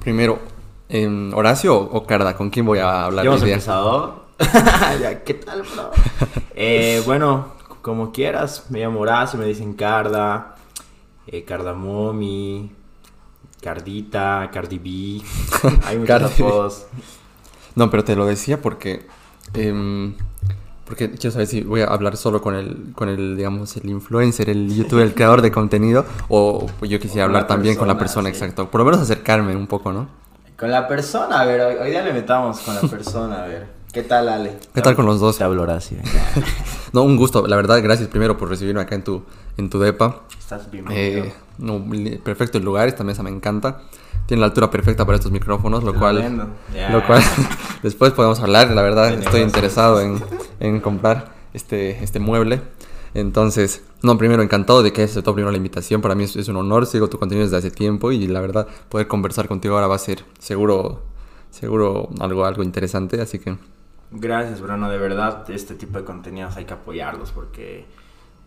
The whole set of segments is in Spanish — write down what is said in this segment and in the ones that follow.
Primero, em, ¿Horacio o Carda? ¿Con quién voy a hablar? Día? empezado. ¿Qué tal, bro? Eh, bueno, como quieras. Me llamo Horacio, me dicen Carda, eh, Cardamomi, Cardita, Cardi B. Hay muchos apodos. No, pero te lo decía porque. em, porque quiero saber si voy a hablar solo con el, con el, digamos, el influencer, el youtuber, el creador de contenido, o yo quisiera hablar la también con la persona, sí. exacto. Por lo menos acercarme un poco, ¿no? Con la persona, a ver, hoy, hoy día le metamos con la persona, a ver. ¿Qué tal, Ale? ¿Qué tal con los dos? Te hablo Horacio. No, un gusto. La verdad, gracias primero por recibirme acá en tu, en tu depa. Estás bienvenido. Eh, no, perfecto el lugar, esta mesa me encanta. Tiene la altura perfecta para estos micrófonos, lo cual. Ya. lo cual después podemos hablar. La verdad, estoy interesado en, en comprar este, este mueble. Entonces, no, primero encantado de que hayas aceptado primero la invitación. Para mí es, es un honor, sigo tu contenido desde hace tiempo y la verdad, poder conversar contigo ahora va a ser seguro, seguro algo, algo interesante. Así que, Gracias, Bruno. De verdad, este tipo de contenidos hay que apoyarlos porque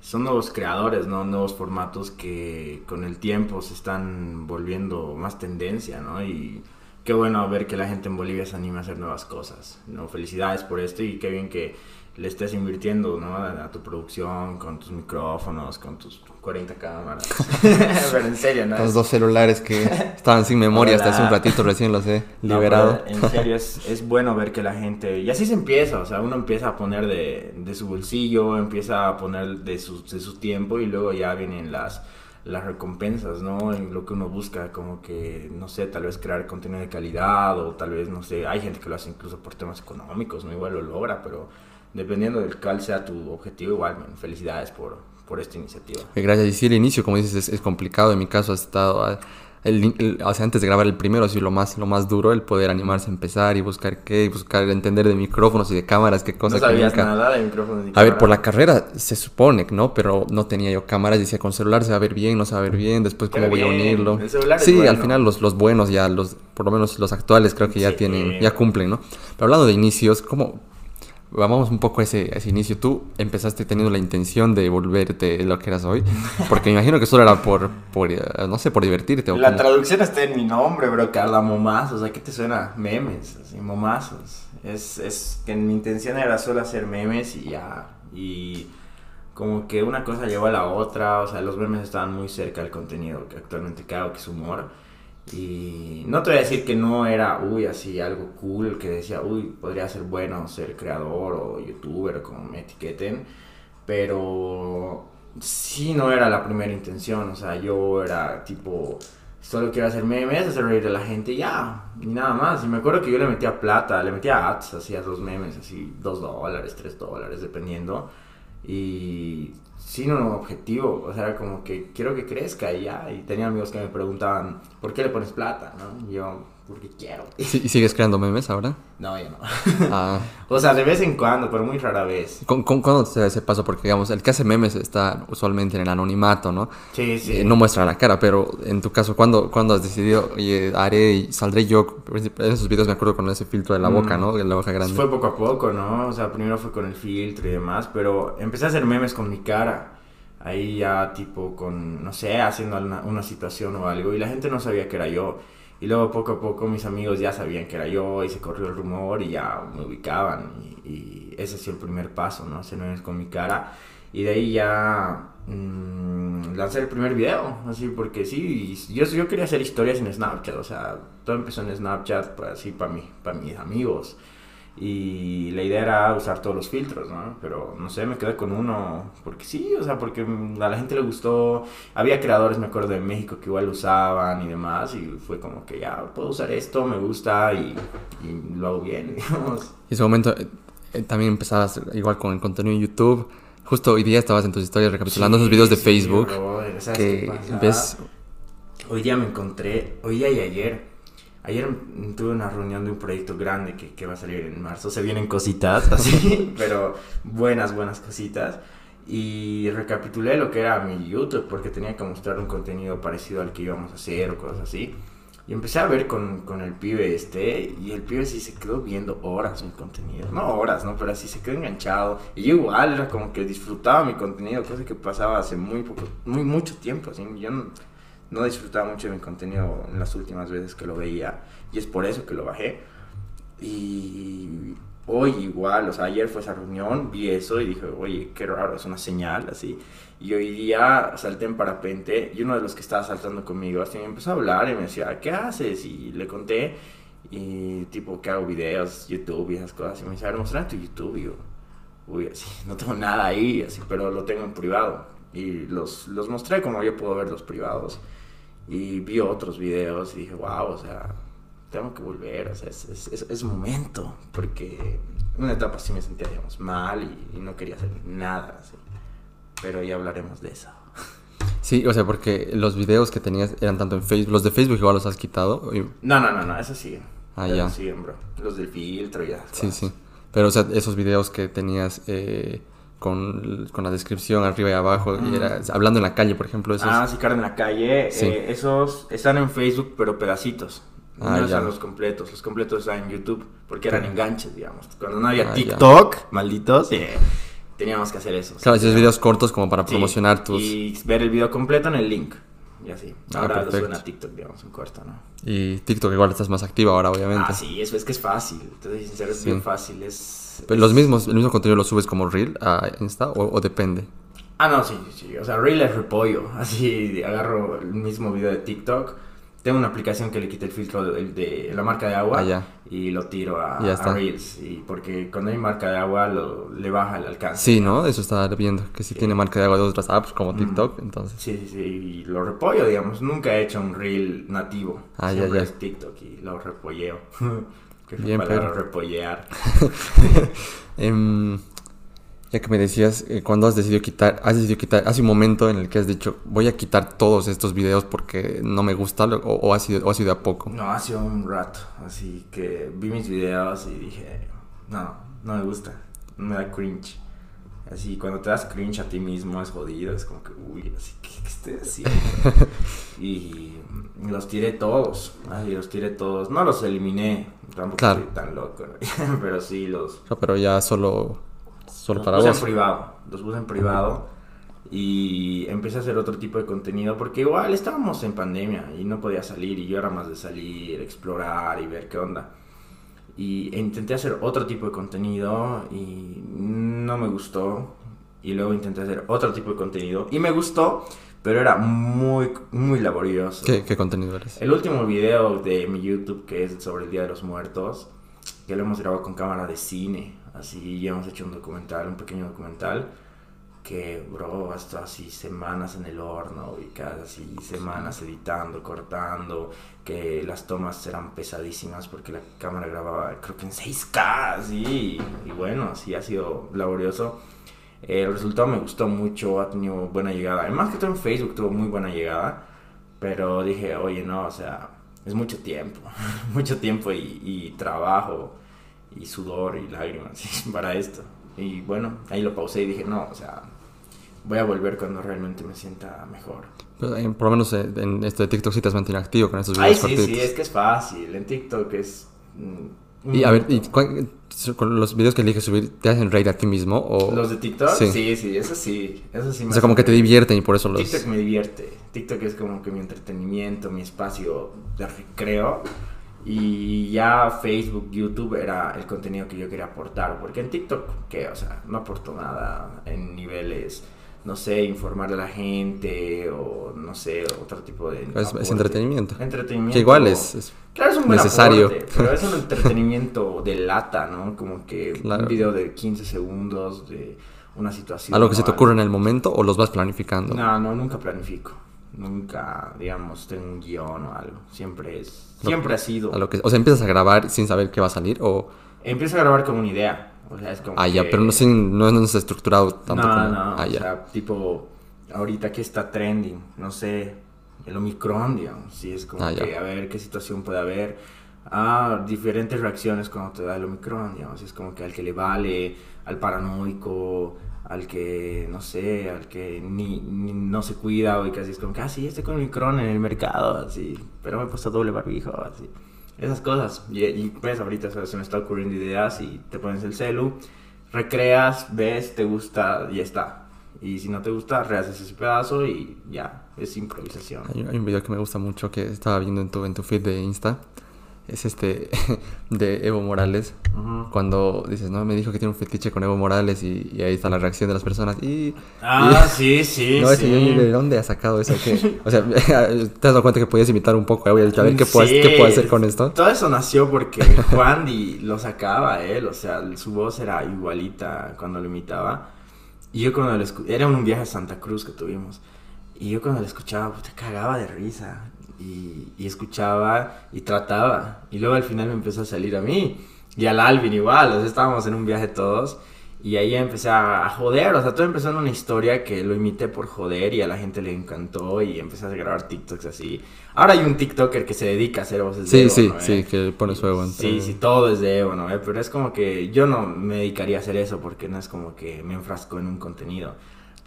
son nuevos creadores, ¿no? Nuevos formatos que con el tiempo se están volviendo más tendencia, ¿no? Y qué bueno ver que la gente en Bolivia se anime a hacer nuevas cosas, ¿no? Felicidades por esto y qué bien que le estés invirtiendo, ¿no? A, a tu producción, con tus micrófonos, con tus 40 cámaras. Pero en serio, ¿no? los dos celulares que estaban sin memoria hasta hace un ratito, recién los he liberado. en serio, es, es bueno ver que la gente... Y así se empieza, o sea, uno empieza a poner de, de su bolsillo, empieza a poner de su, de su tiempo y luego ya vienen las, las recompensas, ¿no? En lo que uno busca, como que, no sé, tal vez crear contenido de calidad o tal vez, no sé, hay gente que lo hace incluso por temas económicos, ¿no? Igual lo logra, pero dependiendo del cual sea tu objetivo, igual, man, felicidades por, por esta iniciativa. Eh, Gracias. Y sí, el inicio, como dices, es, es complicado. En mi caso ha estado... ah, el- el- o sea, antes de grabar el primero, así lo más, lo más duro, el poder animarse a empezar y buscar qué, y buscar entender de micrófonos y de cámaras, qué No cosa que sabías nunca- nada de micrófonos ni A ver, por la carrera se supone, ¿no? Pero no tenía yo cámaras, decía con celular se va a ver bien, no se va a ver bien, después cómo voy a unirlo. el celular sí, al bueno. final los, los buenos ya, los, por lo menos los actuales creo que ya Sí. tienen, ya cumplen, ¿no? Pero hablando de inicios, ¿cómo? Vamos un poco a ese, a ese inicio. Tú empezaste teniendo la intención de volverte lo que eras hoy, porque me imagino que solo era por, por eh, no sé, por divertirte. o La traducción está en mi nombre, bro, Carla Momazos. ¿A qué te suena? Memes, así, momazos. Es, es que mi intención era solo hacer memes y ya. Y como que una cosa llevó a la otra. O sea, los memes estaban muy cerca del contenido que actualmente hago, que es humor. Y no te voy a decir que no era, uy, así algo cool, que decía, uy, podría ser bueno ser creador o youtuber, como me etiqueten. Pero sí no era la primera intención, o sea, yo era tipo, solo quiero hacer memes, hacer reír a la gente ya, y nada más. Y me acuerdo que yo le metía plata, le metía ads, hacía dos memes, así, dos dólares, tres dólares, dependiendo. Y sin un objetivo, o sea, como que quiero que crezca y ya. Y tenía amigos que me preguntaban, ¿por qué le pones plata? ¿no? Y yo, porque quiero. ¿Y si- y sigues creando memes ahora? No, yo no. Ah, o sea, de vez en cuando, pero muy rara vez. ¿con- con- ¿Cuándo se ese paso? Porque, digamos, el que hace memes está usualmente en el anonimato, ¿no? Sí, sí. Eh, no muestra la cara, pero en tu caso, ¿cuándo, cuándo has decidido, oye, haré y saldré yo? En esos videos me acuerdo con ese filtro de la boca, Mm. ¿no? De la boca grande. Fue poco a poco, ¿no? O sea, primero fue con el filtro y demás, pero empecé a hacer memes con mi cara. Ahí ya tipo con, no sé, haciendo una, una situación o algo y la gente no sabía que era yo. Y luego poco a poco mis amigos ya sabían que era yo y se corrió el rumor y ya me ubicaban. Y, ese ha sido el primer paso, ¿no? Hacer memes con mi cara. Y de ahí ya mm, lancé el primer video, así porque sí, yo, yo quería hacer historias en Snapchat, o sea, todo empezó en Snapchat, pues, así para mí, para mis amigos. Y la idea era usar todos los filtros, ¿no? Pero no sé, me quedé con uno porque sí, o sea, porque a la gente le gustó. Había creadores, me acuerdo, de México que igual lo usaban y demás. Y fue como que ya puedo usar esto, me gusta y, y lo hago bien, digamos. Y ese momento eh, eh, también empezabas igual con el contenido en YouTube. Justo hoy día estabas en tus historias recapitulando Sí, esos videos de sí, Facebook. brother, ¿sabes que qué pasa? ves Hoy día me encontré, hoy día y ayer. Ayer tuve una reunión de un proyecto grande que, que va a salir en marzo. Se vienen cositas así, pero buenas, buenas cositas. Y recapitulé lo que era mi YouTube porque tenía que mostrar un contenido parecido al que íbamos a hacer o cosas así. Y empecé a ver con, con el pibe este y el pibe sí se quedó viendo horas mi contenido. No horas, ¿no? Pero así se quedó enganchado. Y yo igual era como que disfrutaba mi contenido, cosa que pasaba hace muy poco, muy mucho tiempo. Así, yo no, no disfrutaba mucho de mi contenido en las últimas veces que lo veía y es por eso que lo bajé. Y hoy igual, o sea, ayer fue esa reunión, vi eso y dije, oye, qué raro, es una señal, así. Y hoy día salté en parapente y uno de los que estaba saltando conmigo así me empezó a hablar y me decía, ¿qué haces? Y le conté, y tipo, que hago videos, YouTube y esas cosas. Y me dice, a ver, mostrar tu YouTube. Y yo, uy, así, no tengo nada ahí, así, pero lo tengo en privado. Y los, los mostré como yo puedo ver los privados. Y vi otros videos y dije, wow, o sea, tengo que volver, o sea, es, es, es, momento, porque en una etapa sí me sentía, digamos, mal y, y no quería hacer nada, así. pero ya hablaremos de eso. Sí, o sea, porque los videos que tenías eran tanto en Facebook, los de Facebook igual los has quitado. No, no, no, no, eso siguen. Ah, ya. siguen, bro. Los del filtro ya. Sí, sí. Pero, o sea, esos videos que tenías eh, con, con, la descripción arriba y abajo, y era, hablando en la calle, por ejemplo. Esos... Ah, sí, cara en la calle. Sí. Eh, esos están en Facebook, pero pedacitos. Ah, no están los completos. Los completos están en YouTube, porque eran enganches, digamos. Cuando no había ah, TikTok, malditos, eh, teníamos que hacer eso. Claro, esos videos cortos como para promocionar tus... Y ver el video completo en el link. Y así. Ah, ahora lo suben a TikTok, digamos, en corto, ¿no? Y TikTok igual estás más activa ahora, obviamente. Ah, sí, eso es que es fácil. Entonces, sincero, es bien fácil. Es, Pero los mismos, el mismo contenido lo subes como Reel a Insta o, o depende. Ah, no, sí, sí. O sea, Reel es repollo. Así agarro el mismo video de TikTok tengo una aplicación que le quita el filtro de, la marca de agua ah, y lo tiro a, Reels. Y porque cuando hay marca de agua lo, le baja el alcance. Sí, ¿no? Eso estaba viendo. Que si tiene marca de agua de otras apps como TikTok, entonces. Sí, sí, sí. Y lo repollo, digamos. Nunca he hecho un Reel nativo. Ah, ya, ya. es TikTok y lo repolleo. que Bien, para repollear. um, Ya que me decías, eh, cuando has decidido quitar, has decidido quitar, hace un momento en el que has dicho, voy a quitar todos estos videos porque no me gusta, o, o, ha, sido, o ha sido a poco. No, ha sido un rato, así que vi mis videos y dije, no, no me gusta, me da cringe. Así, cuando te das cringe a ti mismo es jodido, es como que, uy, así, ¿qué, qué estoy haciendo? y los tiré todos, así, los tiré todos. No los eliminé, tampoco claro. estoy tan loco, pero sí los... pero ya solo Solo los puse en privado, los puse en privado y empecé a hacer otro tipo de contenido porque igual estábamos en pandemia y no podía salir y yo era más de salir, explorar y ver qué onda. Y intenté hacer otro tipo de contenido y no me gustó. Y luego intenté hacer otro tipo de contenido y me gustó, pero era muy, muy laborioso. ¿Qué, qué contenido eres? El último video de mi YouTube que es sobre el Día de los Muertos, que lo hemos grabado con cámara de cine Así ya hemos hecho un documental, un pequeño documental que, bro, hasta así semanas en el horno y cada así semanas editando, cortando, que las tomas eran pesadísimas porque la cámara grababa creo que en 6K, así, y bueno, así ha sido laborioso. El resultado me gustó mucho, ha tenido buena llegada. Además que todo en Facebook tuvo muy buena llegada, pero dije, oye, no, o sea, es mucho tiempo, mucho tiempo y, y trabajo y sudor y lágrimas para esto. Y bueno, ahí lo pausé y dije, no, o sea, voy a volver cuando realmente me sienta mejor. Eh, por lo menos eh, en esto de TikTok sí te has mantenido activo con estos videos Ay, sí, sí, es que es fácil. En TikTok es... Mm, y a ver, ¿y con los videos que eliges subir, ¿te hacen reír a ti mismo? O... ¿Los de TikTok? Sí, sí, sí eso sí. Eso sí o sea, como que te divierten y por eso los... TikTok me divierte. TikTok es como que mi entretenimiento, mi espacio de recreo. Y ya Facebook, YouTube era el contenido que yo quería aportar. Porque en TikTok, que, o sea, no aporto nada en niveles, no sé, informarle a la gente o no sé, otro tipo de. Es, entretenimiento. Entretenimiento. Que igual es, claro, es un necesario. pero es un entretenimiento de lata, ¿no? Como que un video de 15 segundos de una situación. ¿Algo que se te ocurre en el momento o los vas planificando? No, no, nunca planifico. Nunca, digamos, tengo un guion o algo. Siempre es Siempre ha sido. A lo que, o sea, empiezas a grabar sin saber qué va a salir o... Empiezo a grabar con una idea. O sea, es como ah, ya, pero no, sin, no, no estructurado tanto no, como... No, ah, o sea, tipo, ahorita que está trending, no sé, el Omicron, digamos. Sí, es como ah, que a ver qué situación puede haber. Ah, diferentes reacciones cuando te da el Omicron, digamos. Es como que al que le vale, al paranoico, al que, no sé, al que ni, no se cuida o casi es como que, ah, sí, estoy con Omicron en el mercado, así, pero me he puesto doble barbijo, así. Esas cosas. Y, y pues ahorita se me está ocurriendo ideas y te pones el celu, recreas, ves, te gusta y ya está. Y si no te gusta, rehaces ese pedazo y ya, es improvisación. Hay, hay un video que me gusta mucho que estaba viendo en tu, en tu feed de Insta. Es este de Evo Morales. Cuando dices, no, me dijo que tiene un fetiche con Evo Morales y, y ahí está la reacción de las personas. Y, Ah, sí, sí, no, ese sí. yo, ¿de dónde ha sacado eso? ¿Qué? O sea, ¿te has dado cuenta que podías imitar un poco y has dicho, a ver, ¿qué, puedo, Sí, ¿qué puedo hacer con esto? Todo eso nació porque Juan Di lo sacaba él, o sea, su voz era igualita cuando lo imitaba. Y yo cuando lo escuchaba, era un viaje a Santa Cruz que tuvimos. Y yo cuando lo escuchaba, puta, cagaba de risa. Y, y escuchaba y trataba. Y luego al final me empezó a salir a mí. Y al Alvin igual, o sea, estábamos en un viaje todos. Y ahí empecé a, joder, o sea, todo empezó en una historia que lo imité por joder y a la gente le encantó y empecé a grabar TikToks así. Ahora hay un TikToker que se dedica a hacer voces de Sí, Evo, sí, ¿no, eh? sí, que pone su Evo. Sí, sí, todo es de Evo, ¿no? eh? Pero es como que yo no me dedicaría a hacer eso porque no es como que me enfrasco en un contenido.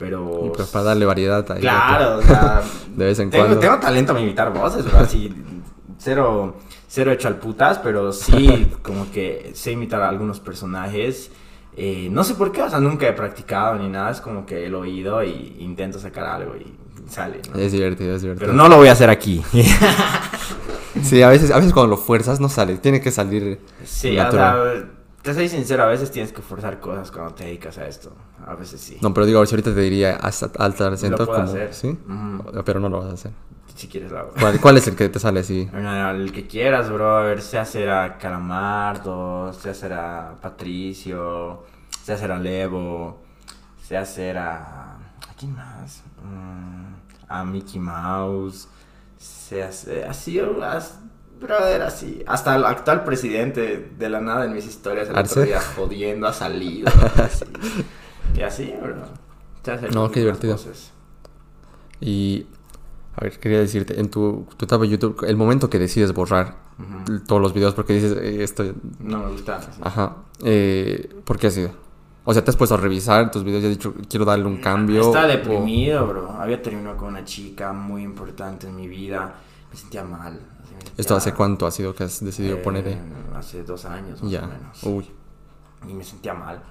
Pero... Y pues para darle variedad ahí. Claro, o sea... De vez en tengo, cuando. tengo talento para imitar voces, bro, así... Cero, cero hecho al putas, pero sí como que sé imitar a algunos personajes. Eh, no sé por qué, o sea, nunca he practicado ni nada, es como que el oído y intento sacar algo y sale, ¿no? Es divertido, es divertido. Pero no lo voy a hacer aquí. Sí, a veces, a veces cuando lo fuerzas no sale, tiene que salir Sí, natural. o sea, te soy sincero, a veces tienes que forzar cosas cuando te dedicas a esto. A veces sí. No, pero digo, si ahorita te diría hasta alta acento, puedo como, hacer. ¿sí? Pero no lo vas a hacer. Si quieres lo hago. ¿Cuál, cuál es el que te sale así? El que quieras, bro. A ver, sé hacer a Calamardo, hacer a Patricio, hacer a Levo, sé hacer a... ¿A quién más? Mm, a Mickey Mouse, sé hacer... Así, as- brother, así. Hasta el actual presidente de la nada en mis historias el ¿Arce? otro día jodiendo ha salido. así. Y así, bro. No, qué divertido. voces. Y, a ver, quería decirte, en tu, tu etapa de YouTube, el momento que decides borrar todos los videos porque dices, eh, esto, No me gusta. así. ajá, eh, ¿por qué ha sido? O sea, te has puesto a revisar tus videos y has dicho, quiero darle un cambio. Estaba o- deprimido, bro. Había terminado con una chica muy importante en mi vida. Me sentía mal. ¿Esto hace cuánto ha sido que has decidido Eh, poner ahí? Hace dos años, más Ya, o menos. uy. Y me sentía mal.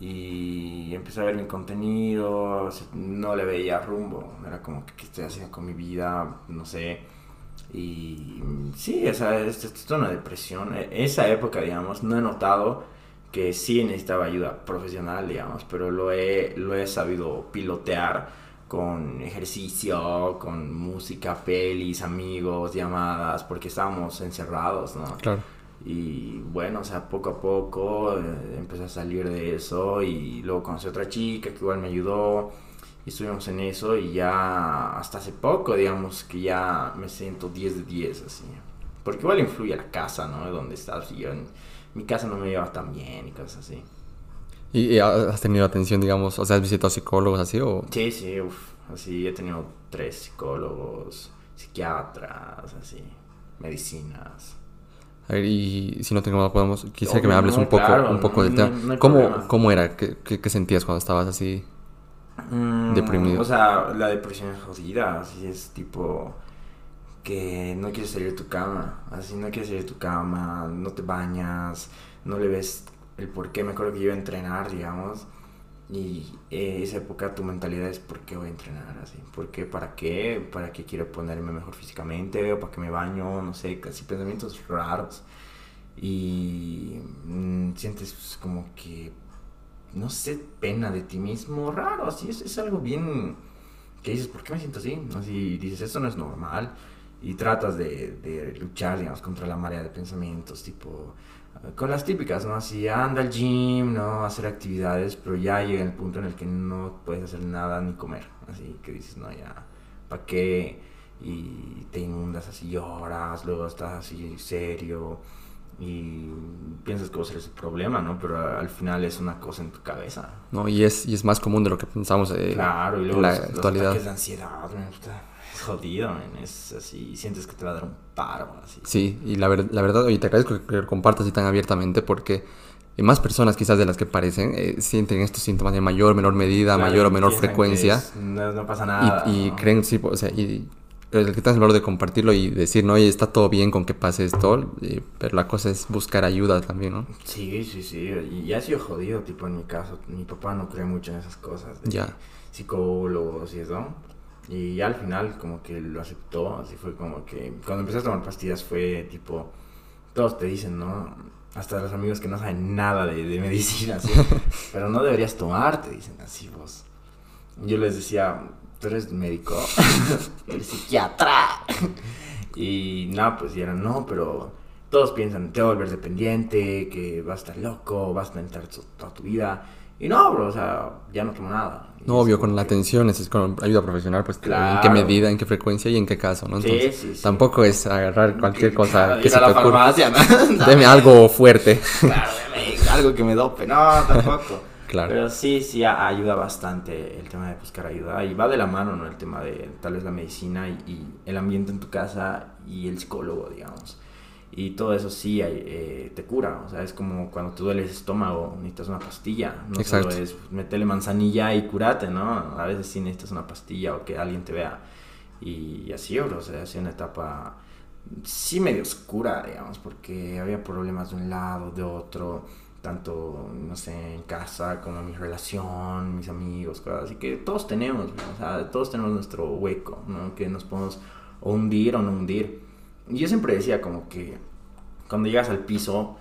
Y empecé a ver mi contenido. No le veía rumbo. Era como que, ¿qué estoy haciendo con mi vida? No sé. Y sí, esa es, es una depresión. E- Esa época, digamos, no he notado que sí necesitaba ayuda profesional, digamos, pero lo he, lo he sabido pilotear con ejercicio, con música, pelis, amigos, llamadas, porque estábamos encerrados, ¿no? Claro. Y bueno, o sea, poco a poco eh, empecé a salir de eso y luego conocí a otra chica que igual me ayudó y estuvimos en eso y ya hasta hace poco, digamos, que ya me siento 10 de 10, así. Porque igual influye la casa, ¿no? De donde estás. Y yo en mi casa no me lleva tan bien y cosas así. ¿Y, y has tenido atención, digamos, o sea, has visitado psicólogos así o...? Sí, sí, uff, así he tenido tres psicólogos, psiquiatras, así, medicinas. A ver, y si no tengo nada, podemos... Quisiera que me hables no, un poco, claro, un poco del tema. no ¿Cómo. ¿Cómo era? ¿Qué, qué, qué sentías cuando estabas así? Mm, Deprimido. O sea, la depresión es jodida, así es tipo que no quieres salir de tu cama, así no quieres salir de tu cama, no te bañas, no le ves el por qué. Me acuerdo que iba a entrenar, digamos, y eh, esa época tu mentalidad es ¿por qué voy a entrenar? Así, ¿por qué? ¿Para qué? ¿Para qué quiero ponerme mejor físicamente? ¿O para qué me baño? No sé, casi pensamientos raros. Y mm, sientes como que no sé, pena de ti mismo, raro, así es, es algo bien que dices, ¿por qué me siento así? Así dices, esto no es normal y tratas de, de luchar, digamos, contra la marea de pensamientos, tipo, con las típicas, ¿no? Así, anda al gym, ¿no? Hacer actividades, pero ya llega el punto en el que no puedes hacer nada ni comer, así que dices, no, ya, ¿para qué? Y te inundas así, lloras, luego estás así serio y piensas que va a ser ese problema, ¿no? Pero al final es una cosa en tu cabeza. ¿no? Y es, y es más común de lo que pensamos eh, Claro, y luego en la los, los actualidad. ataques de ansiedad, man, es jodido, man, es así, sientes que te va a dar un paro, así. Sí, y la, ver- la verdad, oye, te agradezco que lo compartas así tan abiertamente porque eh, más personas quizás de las que parecen eh, sienten estos síntomas de mayor menor medida, Claro, mayor o menor frecuencia es- no, no pasa nada. y, y ¿no? creen, sí, o sea, y el que tengas el valor de compartirlo y decir, no, oye, está todo bien con que pase esto, eh, pero la cosa es buscar ayuda también, ¿no? Sí, sí, sí, y ha sido jodido, tipo en mi caso, mi papá no cree mucho en esas cosas. de Ya. psicólogos y eso. Y ya al final como que lo aceptó, así fue como que cuando empecé a tomar pastillas fue tipo, todos te dicen, ¿no? Hasta los amigos que no saben nada de, de medicina, así, pero no deberías tomar, te dicen así vos. Yo les decía, tú eres médico, eres psiquiatra. Y nada, pues eran, no, pero todos piensan, te vas a volver dependiente, que vas a estar loco, vas a necesitar toda tu vida. Y no, bro, o sea, ya no tomo nada. Y No, obvio, con la que- atención, es con ayuda profesional, pues en qué Claro. medida, en qué frecuencia y en qué caso, ¿no? Entonces, sí, sí. tampoco es agarrar cualquier cosa que se la te ocurra. farmacia, ¿no? Deme algo fuerte. Claro, deme algo que me dope. No, tampoco. Claro. Pero sí, sí, ayuda bastante el tema de buscar ayuda. Y va de la mano, ¿no? El tema de tal vez la medicina y, y el ambiente en tu casa y el psicólogo, digamos. Y todo eso sí eh, te cura. O sea, es como cuando te duele el estómago, necesitas una pastilla. No Exacto. solo es meterle manzanilla y curate, ¿no? A veces sí necesitas una pastilla o que alguien te vea. Y así. O sea, sido una etapa sí medio oscura, digamos, porque había problemas de un lado, de otro, tanto, no sé, en casa como en mi relación, mis amigos, cosas así que todos tenemos, ¿no? o sea, todos tenemos nuestro hueco, ¿no? Que nos podemos o hundir o no hundir. Y yo siempre decía como que cuando llegas al piso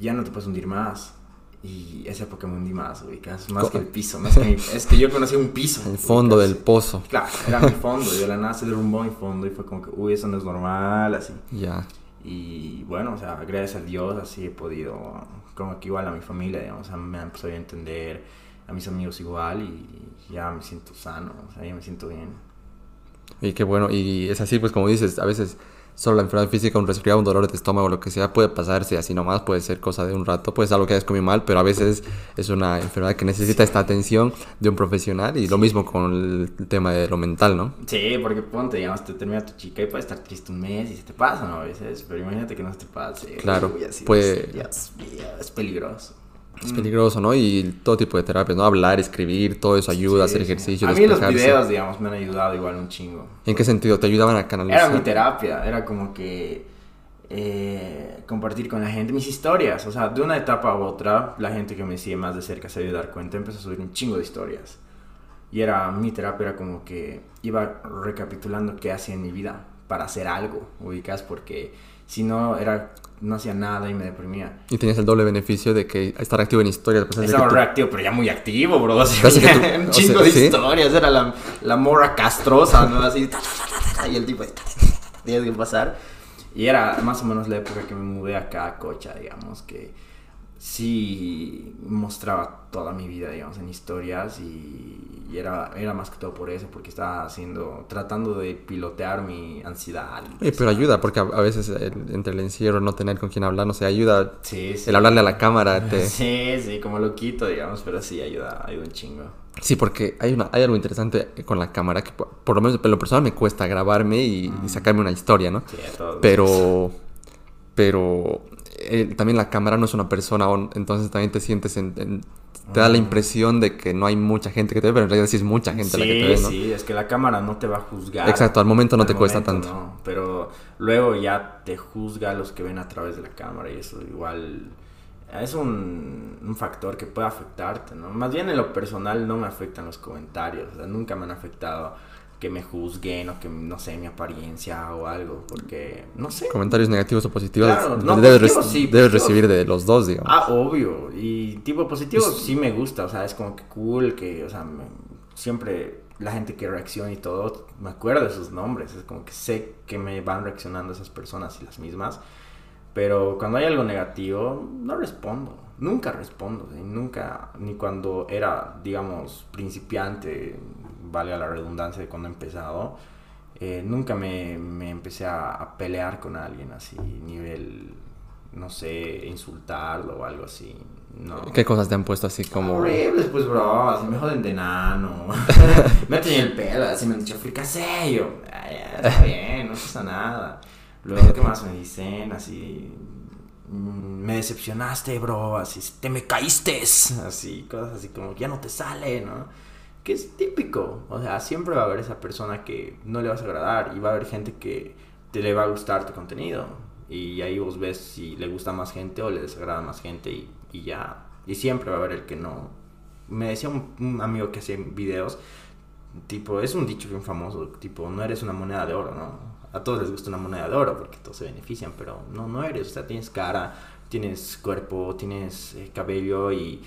ya no te puedes hundir más. Y esa época me hundí más, ubicas, más Co- que el piso, más que mi- es que yo conocí un piso. El fondo ubicas. del pozo. Claro, era mi fondo, y de la nada se derrumbó mi fondo y fue como que, uy, eso no es normal, así. Ya. Y bueno, o sea, gracias a Dios así he podido, como que igual a mi familia, digamos, o sea, me han a entender, a mis amigos igual y ya me siento sano, o sea, ya me siento bien. Y qué bueno. Y es así, pues como dices, a veces solo la enfermedad física, un resfriado, un dolor de estómago, lo que sea, puede pasarse así nomás, puede ser cosa de un rato, puede ser algo que hayas comido mal, pero a veces es una enfermedad que necesita esta atención de un profesional y lo mismo con el tema de lo mental, ¿no? Sí, porque ponte, digamos, te termina tu chica y puedes estar triste un mes y se te pasa, ¿no? A veces, pero imagínate que no se te pase. Claro, Uy, así, puede- Dios mío, es peligroso. Es peligroso, ¿no? Y todo tipo de terapias, ¿no? Hablar, escribir, todo eso ayuda, Sí, hacer sí. ejercicio, A mí los videos, digamos, me han ayudado igual un chingo. ¿En qué sentido? ¿Te ayudaban a canalizar? Era mi terapia, era como que eh, compartir con la gente mis historias. O sea, de una etapa u otra, la gente que me sigue más de cerca se dio dar cuenta, empezó a subir un chingo de historias. Y era mi terapia, era como que iba recapitulando qué hacía en mi vida para hacer algo, ubicas, porque si no, era, no hacía nada y me deprimía. Y tenías el doble beneficio de que estar activo en historias. pues, Estaba tú- reactivo, pero ya muy activo, bro. O sea, tú- un o chingo sea, de ¿sí? historias. Era la, la morra castrosa, ¿no? Así. y el tipo. ta, Tienes que pasar. Y era más o menos la época que me mudé acá a Cocha, digamos, que sí mostraba toda mi vida, digamos, en historias y, y era, era más que todo por eso, porque estaba haciendo, tratando de pilotear mi ansiedad. Oye, pero ayuda, porque a, a veces el- entre el encierro, no tener con quién hablar, no sé, ayuda. Sí, sí. El hablarle a la cámara te... Sí, sí, como loquito, digamos, pero sí ayuda, ayuda un chingo. Sí, porque hay, una, hay algo interesante con la cámara que por, por lo menos en lo personal me cuesta grabarme y, y sacarme una historia, ¿no? Sí, a todos. Pero, pero eh, también la cámara no es una persona, o- entonces también te sientes, en, en- te da la impresión de que no hay mucha gente que te ve, pero en realidad sí es mucha gente sí, la que te ve, ¿no? Sí, es que la cámara no te va a juzgar. Exacto, al momento no te cuesta tanto. no, pero luego ya te juzga a los que ven a través de la cámara y eso igual es un, un factor que puede afectarte, ¿no? Más bien en lo personal no me afectan los comentarios, o sea, nunca me han afectado que me juzguen o que, no sé, mi apariencia o algo, porque, no sé. Comentarios negativos o positivos Claro, no, debes, positivos rec- sí, debes recibir de los dos, digamos. Ah, obvio. Y tipo positivo sí me gusta. O sea, es como que cool que, o sea, me- siempre la gente que reacciona y todo, me acuerdo de sus nombres. Es como que sé que me van reaccionando esas personas y las mismas. Pero cuando hay algo negativo, no respondo. Nunca respondo. Y nunca, ni cuando era, digamos, principiante, valga la redundancia de cuando he empezado, eh, nunca me, me empecé a, a pelear con alguien así, nivel, no sé, insultarlo o algo así. No. ¿Qué cosas te han puesto así como... Horribles, pues, bro. Así me joden de nano. me han tenido el pelo, así me han dicho, fricasé. Yo, "Ay, ya, está bien, no pasa nada. Luego, ¿qué más me dicen? Así, "Mm, me decepcionaste, bro. Así, te me caíste. Así, cosas así como, ya no te sale, ¿no? Que es típico. O sea, siempre va a haber esa persona que no le vas a agradar y va a haber gente que te le va a gustar tu contenido. Y ahí vos ves si le gusta más gente o le desagrada más gente y, ya. Y siempre va a haber el que no, me decía un, un amigo que hacía videos, tipo, es un dicho bien famoso, tipo, no eres una moneda de oro, ¿no? A todos les gusta una moneda de oro porque todos se benefician, pero no, no eres, o sea, tienes cara, tienes cuerpo, tienes eh, cabello y,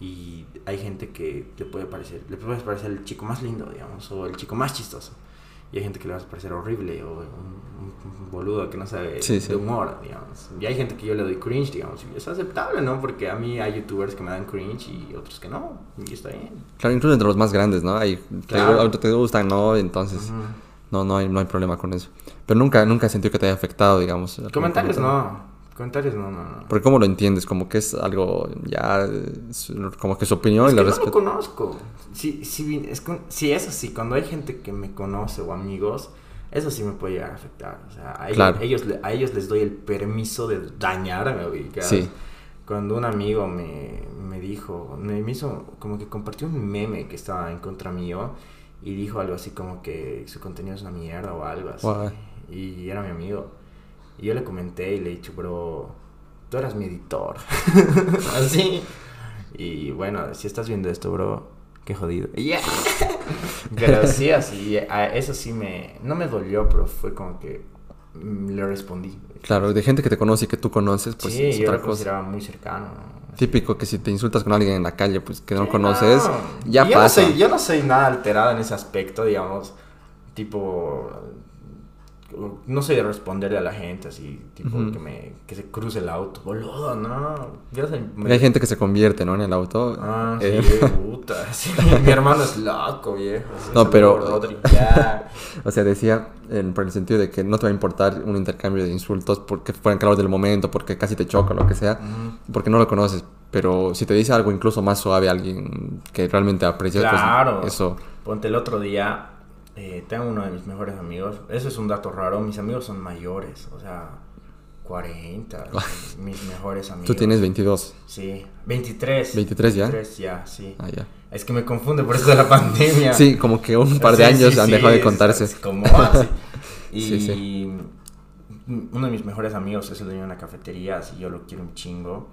y hay gente que le puede parecer, le puede parecer el chico más lindo, digamos, o el chico más chistoso. Y hay gente que le va a parecer horrible o un, un- boludo que no sabe Sí, sí. de humor, digamos. Y hay gente que yo le doy cringe, digamos. Y es aceptable, ¿no? Porque a mí hay youtubers que me dan cringe y otros que no. Y está bien. Claro, incluso entre los más grandes, ¿no? Hay, te, Claro. ahorita te gustan, ¿no? Entonces, Ujú. no, no, hay, no hay problema con eso. Pero nunca, nunca he sentido que te haya afectado, digamos. Comentarios comentario. no. Comentarios no, no, no. Porque ¿cómo lo entiendes? Como que es algo ya, es como que su opinión Es y que la no lo conozco. Sí, sí, es con- sí, eso sí, cuando hay gente que me conoce o amigos, eso sí me puede llegar a afectar. O sea, a, ellos, Claro. ellos, a ellos les doy el permiso de dañarme, ubicas. Sí. Cuando un amigo me, me dijo, me, me hizo como que compartió un meme que estaba en contra mío y dijo algo así como que su contenido es una mierda o algo así. Guau. Y era mi amigo. Y yo le comenté y le he dicho, bro, tú eras mi editor. así. Y bueno, si estás viendo esto, bro, qué jodido. Yeah. Pero sí, así, eso sí me, no me dolió, pero fue como que mm, le respondí. Claro, de gente que te conoce y que tú conoces, pues sí, es yo otra lo cosa. consideraba muy cercano. ¿no? Típico que si te insultas con alguien en la calle, pues que no Sí, conoces, no. ya yo pasa. No soy, yo no soy nada alterado en ese aspecto, digamos, tipo, no de responderle a la gente así, tipo, que, me, que se cruce el auto, boludo, no. Y Hay gente que se convierte, ¿no? En el auto. Ah, Eh, sí, puta, sí, mi hermano es loco, viejo. sí, No, pero-. O sea, decía, en- por el sentido de que no te va a importar un intercambio de insultos porque fueran calor del momento, porque casi te choca o lo que sea, porque no lo conoces. Pero si te dice algo incluso más suave, alguien que realmente aprecias, pues, Claro. eso. Ponte el otro día, eh, tengo uno de mis mejores amigos. Eso es un dato raro. Mis amigos son mayores, o sea, 40. mis mejores amigos. Tú tienes 22. Sí, 23. 23 ya. 23 ya, sí. Ah, ya. Es que me confunde por eso de la pandemia. Sí, como que un par de Sí, años sí, han sí, dejado de contarse. como así. Y uno de mis mejores amigos es el dueño de una cafetería, así yo lo quiero un chingo.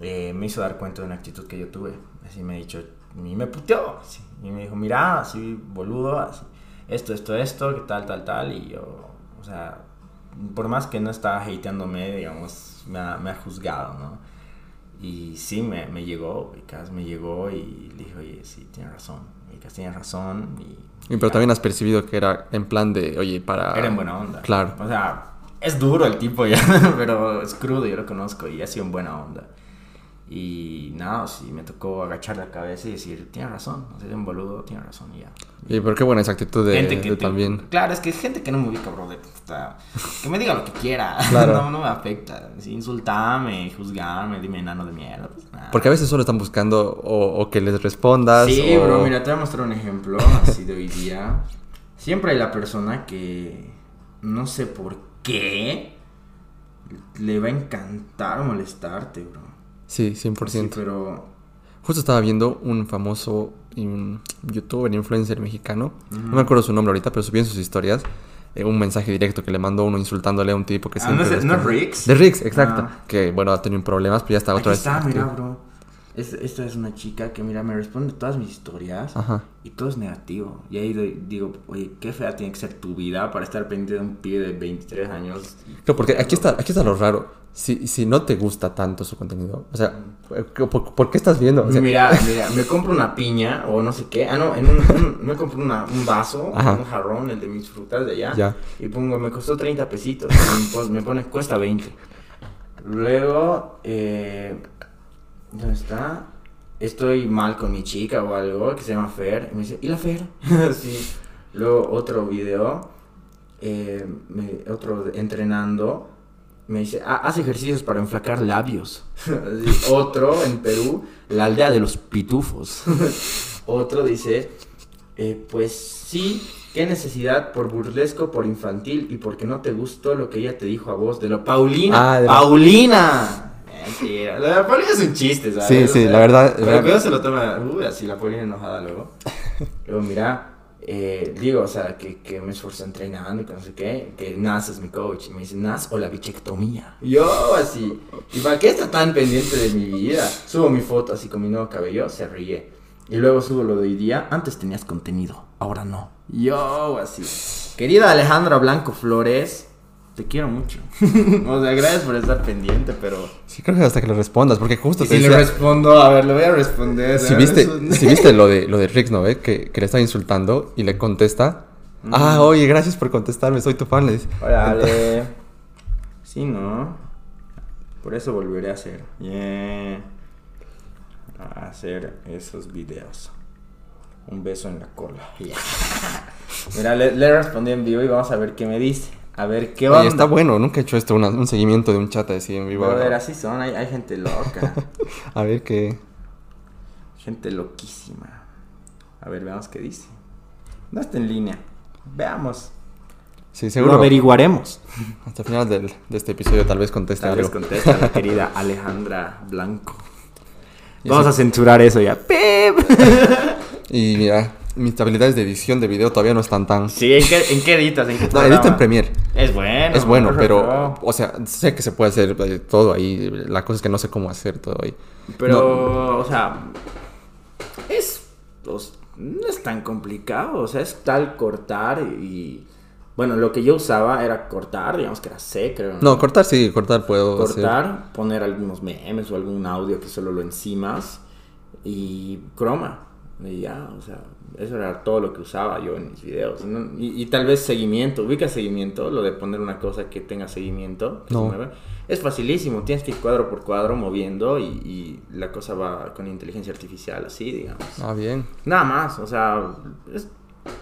eh, me hizo dar cuenta de una actitud que yo tuve. Así me ha dicho, y me puteó. así, y me dijo, mira, así, boludo, así, esto, esto, esto, que tal, tal, tal. Y yo, o sea, por más que no estaba hateándome, digamos, me ha, me ha juzgado, ¿no? Y sí, me, me llegó, Vicas, me llegó y le dije, oye, sí, tienes razón, Vicas, tienes razón. Y, Y pero ya. también has percibido que era en plan de, oye, para... Era en buena onda. Claro. O sea, es duro el tipo ya, pero es crudo, yo lo conozco y ha sido en buena onda. Y nada, sí, me tocó agachar la cabeza y decir, tienes razón, o sea, un boludo, tienes razón y ya. Y pero qué buena esa actitud de, gente que de te- también... Claro, es que es gente que no me ubica, bro, de puta. Que me diga lo que quiera. Claro. no, no me afecta. Insultame, juzgarme, dime enano de mierda. Pues, nada. Porque a veces solo están buscando o, o que les respondas. Sí, o- bro, mira, te voy a mostrar un ejemplo así de hoy día. Siempre hay la persona que no sé por qué le va a encantar molestarte, bro. Sí, 100%. Sí, pero Justo estaba viendo un famoso in- youtuber, influencer mexicano. Ujú. No me acuerdo su nombre ahorita, pero subí en sus historias eh, un mensaje directo que le mandó uno insultándole a un tipo que Ah, ¿no siempre... no. Riggs? De Riggs, exacto. Ah. Que, bueno, ha tenido problemas, pero ya está aquí otra vez... está, mira, bro. Es- esta es una chica que, mira, me responde todas mis historias Ajá. y todo es negativo. Y ahí doy- digo, oye, qué fea tiene que ser tu vida para estar pendiente de un pibe de 23 años. Claro, porque aquí está, aquí está lo raro. Si, si no te gusta tanto su contenido, o sea, ¿por, por qué estás viendo? O sea, mira, mira, me compro una piña o no sé qué. Ah, no, en un, un- me compro una- un vaso, Ajá. un jarrón, el de mis frutas de allá. Ya. Y pongo, me costó 30 pesitos. y me pon- me pone, cuesta 20. Luego, eh, ¿dónde está? Estoy mal con mi chica o algo que se llama Fer. Y me dice, ¿y la Fer? sí. Luego, otro video, eh, me- otro entrenando. Me dice, "Ah, haz ejercicios para enflacar labios. Otro en Perú, la aldea de los pitufos. Otro dice, eh, pues sí, qué necesidad por burlesco, por infantil y porque no te gustó lo que ella te dijo a vos de lo Paulina. Ah, de Paulina. Mentira, lo de la Paulina es un chiste, ¿sabes? Sí, O sí, sea, la verdad- Pero la- se lo toma, uy, así la Paulina enojada luego. Luego, mira, eh, digo, o sea, que, me esforcé entrenando y que no sé qué, que Nas es mi coach. Y me dice, Nas o la bichectomía. Yo, así, ¿y para qué está tan pendiente de mi vida? Subo mi foto así con mi nuevo cabello, se ríe. Y luego subo lo de hoy día. Antes tenías contenido, ahora no. Yo, así. Querida Alejandra Blanco Flores, te quiero mucho. o sea, gracias por estar pendiente, pero. Sí, creo que hasta que le respondas, porque justo te si le respondo, a ver, le voy a responder. Si viste, Un- si viste lo de, lo de Rix, ¿no? ve? Que, que le está insultando y le contesta. Ah, oye, gracias por contestarme, soy tu fan. Le dice. Órale. Sí, ¿no? Por eso volveré a hacer. Yeah. A hacer esos videos. Un beso en la cola. Yeah. Mira, le, le respondí en vivo y vamos a ver qué me dice. A ver qué onda. Oye, está bueno, nunca he hecho esto, una- un seguimiento de un chat así en vivo. Brother, así son, hay, hay gente loca. A ver qué. gente loquísima. A ver, veamos qué dice. No está en línea. Veamos. Sí, Lo seguro. averiguaremos. Hasta el final del- de este episodio tal vez conteste Tal vez algo. contesta la querida Alejandra Blanco. Vamos a censurar eso ya. ¡Pip! Y mira, mis habilidades de edición de video todavía no están tan. Sí, ¿en qué, en qué editas? ¿En qué No, edito en Premiere. Es bueno. Es bueno, pero. O sea, sé que se puede hacer eh, todo ahí. La cosa es que no sé cómo hacer todo ahí. Pero, o sea, es, pues, no es tan complicado, o sea, es tal cortar y, bueno, lo que yo usaba era cortar, digamos que era C, creo. No, cortar sí, cortar puedo hacer. cortar, poner algunos memes o algún audio que solo lo encimas y croma. Y ya, o sea, eso era todo lo que usaba yo en mis videos. Y, no- y- y tal vez seguimiento, ubica seguimiento, lo de poner una cosa que tenga seguimiento. que se No. mueva. Es facilísimo, tienes que ir cuadro por cuadro moviendo y, y la cosa va con inteligencia artificial, así, digamos. Ah, bien. Nada más, o sea, es-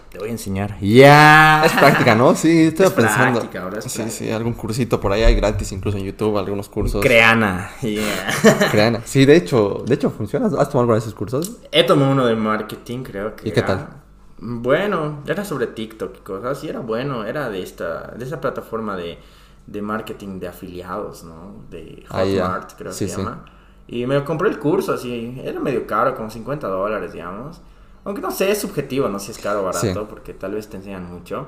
te voy a enseñar. ¡Ya! Es práctica, ¿no? Sí, estoy Es pensando. práctica, ahora es sí, práctica. sí, algún cursito por ahí hay gratis, incluso en YouTube, algunos cursos. Creana. Yeah. Creana. Sí, de hecho, de hecho funciona. ¿Has tomado alguno de esos cursos? He tomado uno de marketing, creo que. ¿Y qué era- tal? Bueno, era sobre TikTok y cosas, y era bueno, era de esta, de esa plataforma de, de marketing de afiliados, ¿no? De Ah. Hotmart, creo Sí, que se sí. llama. Y me compré el curso, así, era medio caro, como 50 dólares, digamos. Aunque no sé, es subjetivo, no sé si es caro o barato, Sí. porque tal vez te enseñan mucho.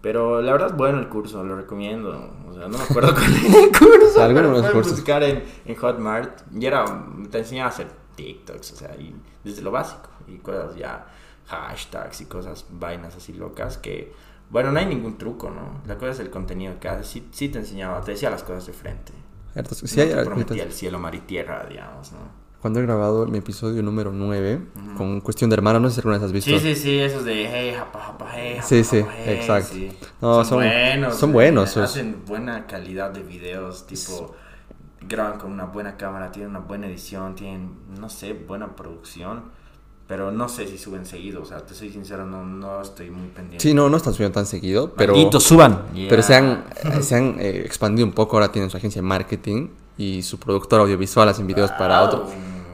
Pero la verdad es bueno el curso, lo recomiendo. O sea, no me acuerdo cuál era el curso. Alguno de pero cursos. buscar en, en Hotmart. Y era, te enseñaba a hacer TikToks, o sea, y desde lo básico. Y cosas ya, hashtags y cosas, vainas así locas que... Bueno, no hay ningún truco, ¿no? La cosa es el contenido que haces. Sí, sí te enseñaba, te decía las cosas de frente. Cierto, Sí, no te prometía el cielo, mar y tierra, digamos, ¿no? Cuando he grabado mi episodio número 9 con Cuestión de Hermana, no sé si alguna vez has visto. Sí, sí, sí, esos de hey, japa, japa, hey, japa, Sí, sí, japa, hey, exacto. sí. No, son, son- buenos. son eh, buenos, Hacen buena calidad de videos, tipo, graban con una buena cámara, tienen una buena edición, tienen, no sé, buena producción. Pero no sé si suben seguido, o sea, te soy sincero, no, no estoy muy pendiente. Sí, no, no están subiendo tan seguido, pero, Malditos, suban. pero se han, se han eh, expandido un poco. Ahora tienen su agencia de marketing y su productor audiovisual hacen videos para Wow.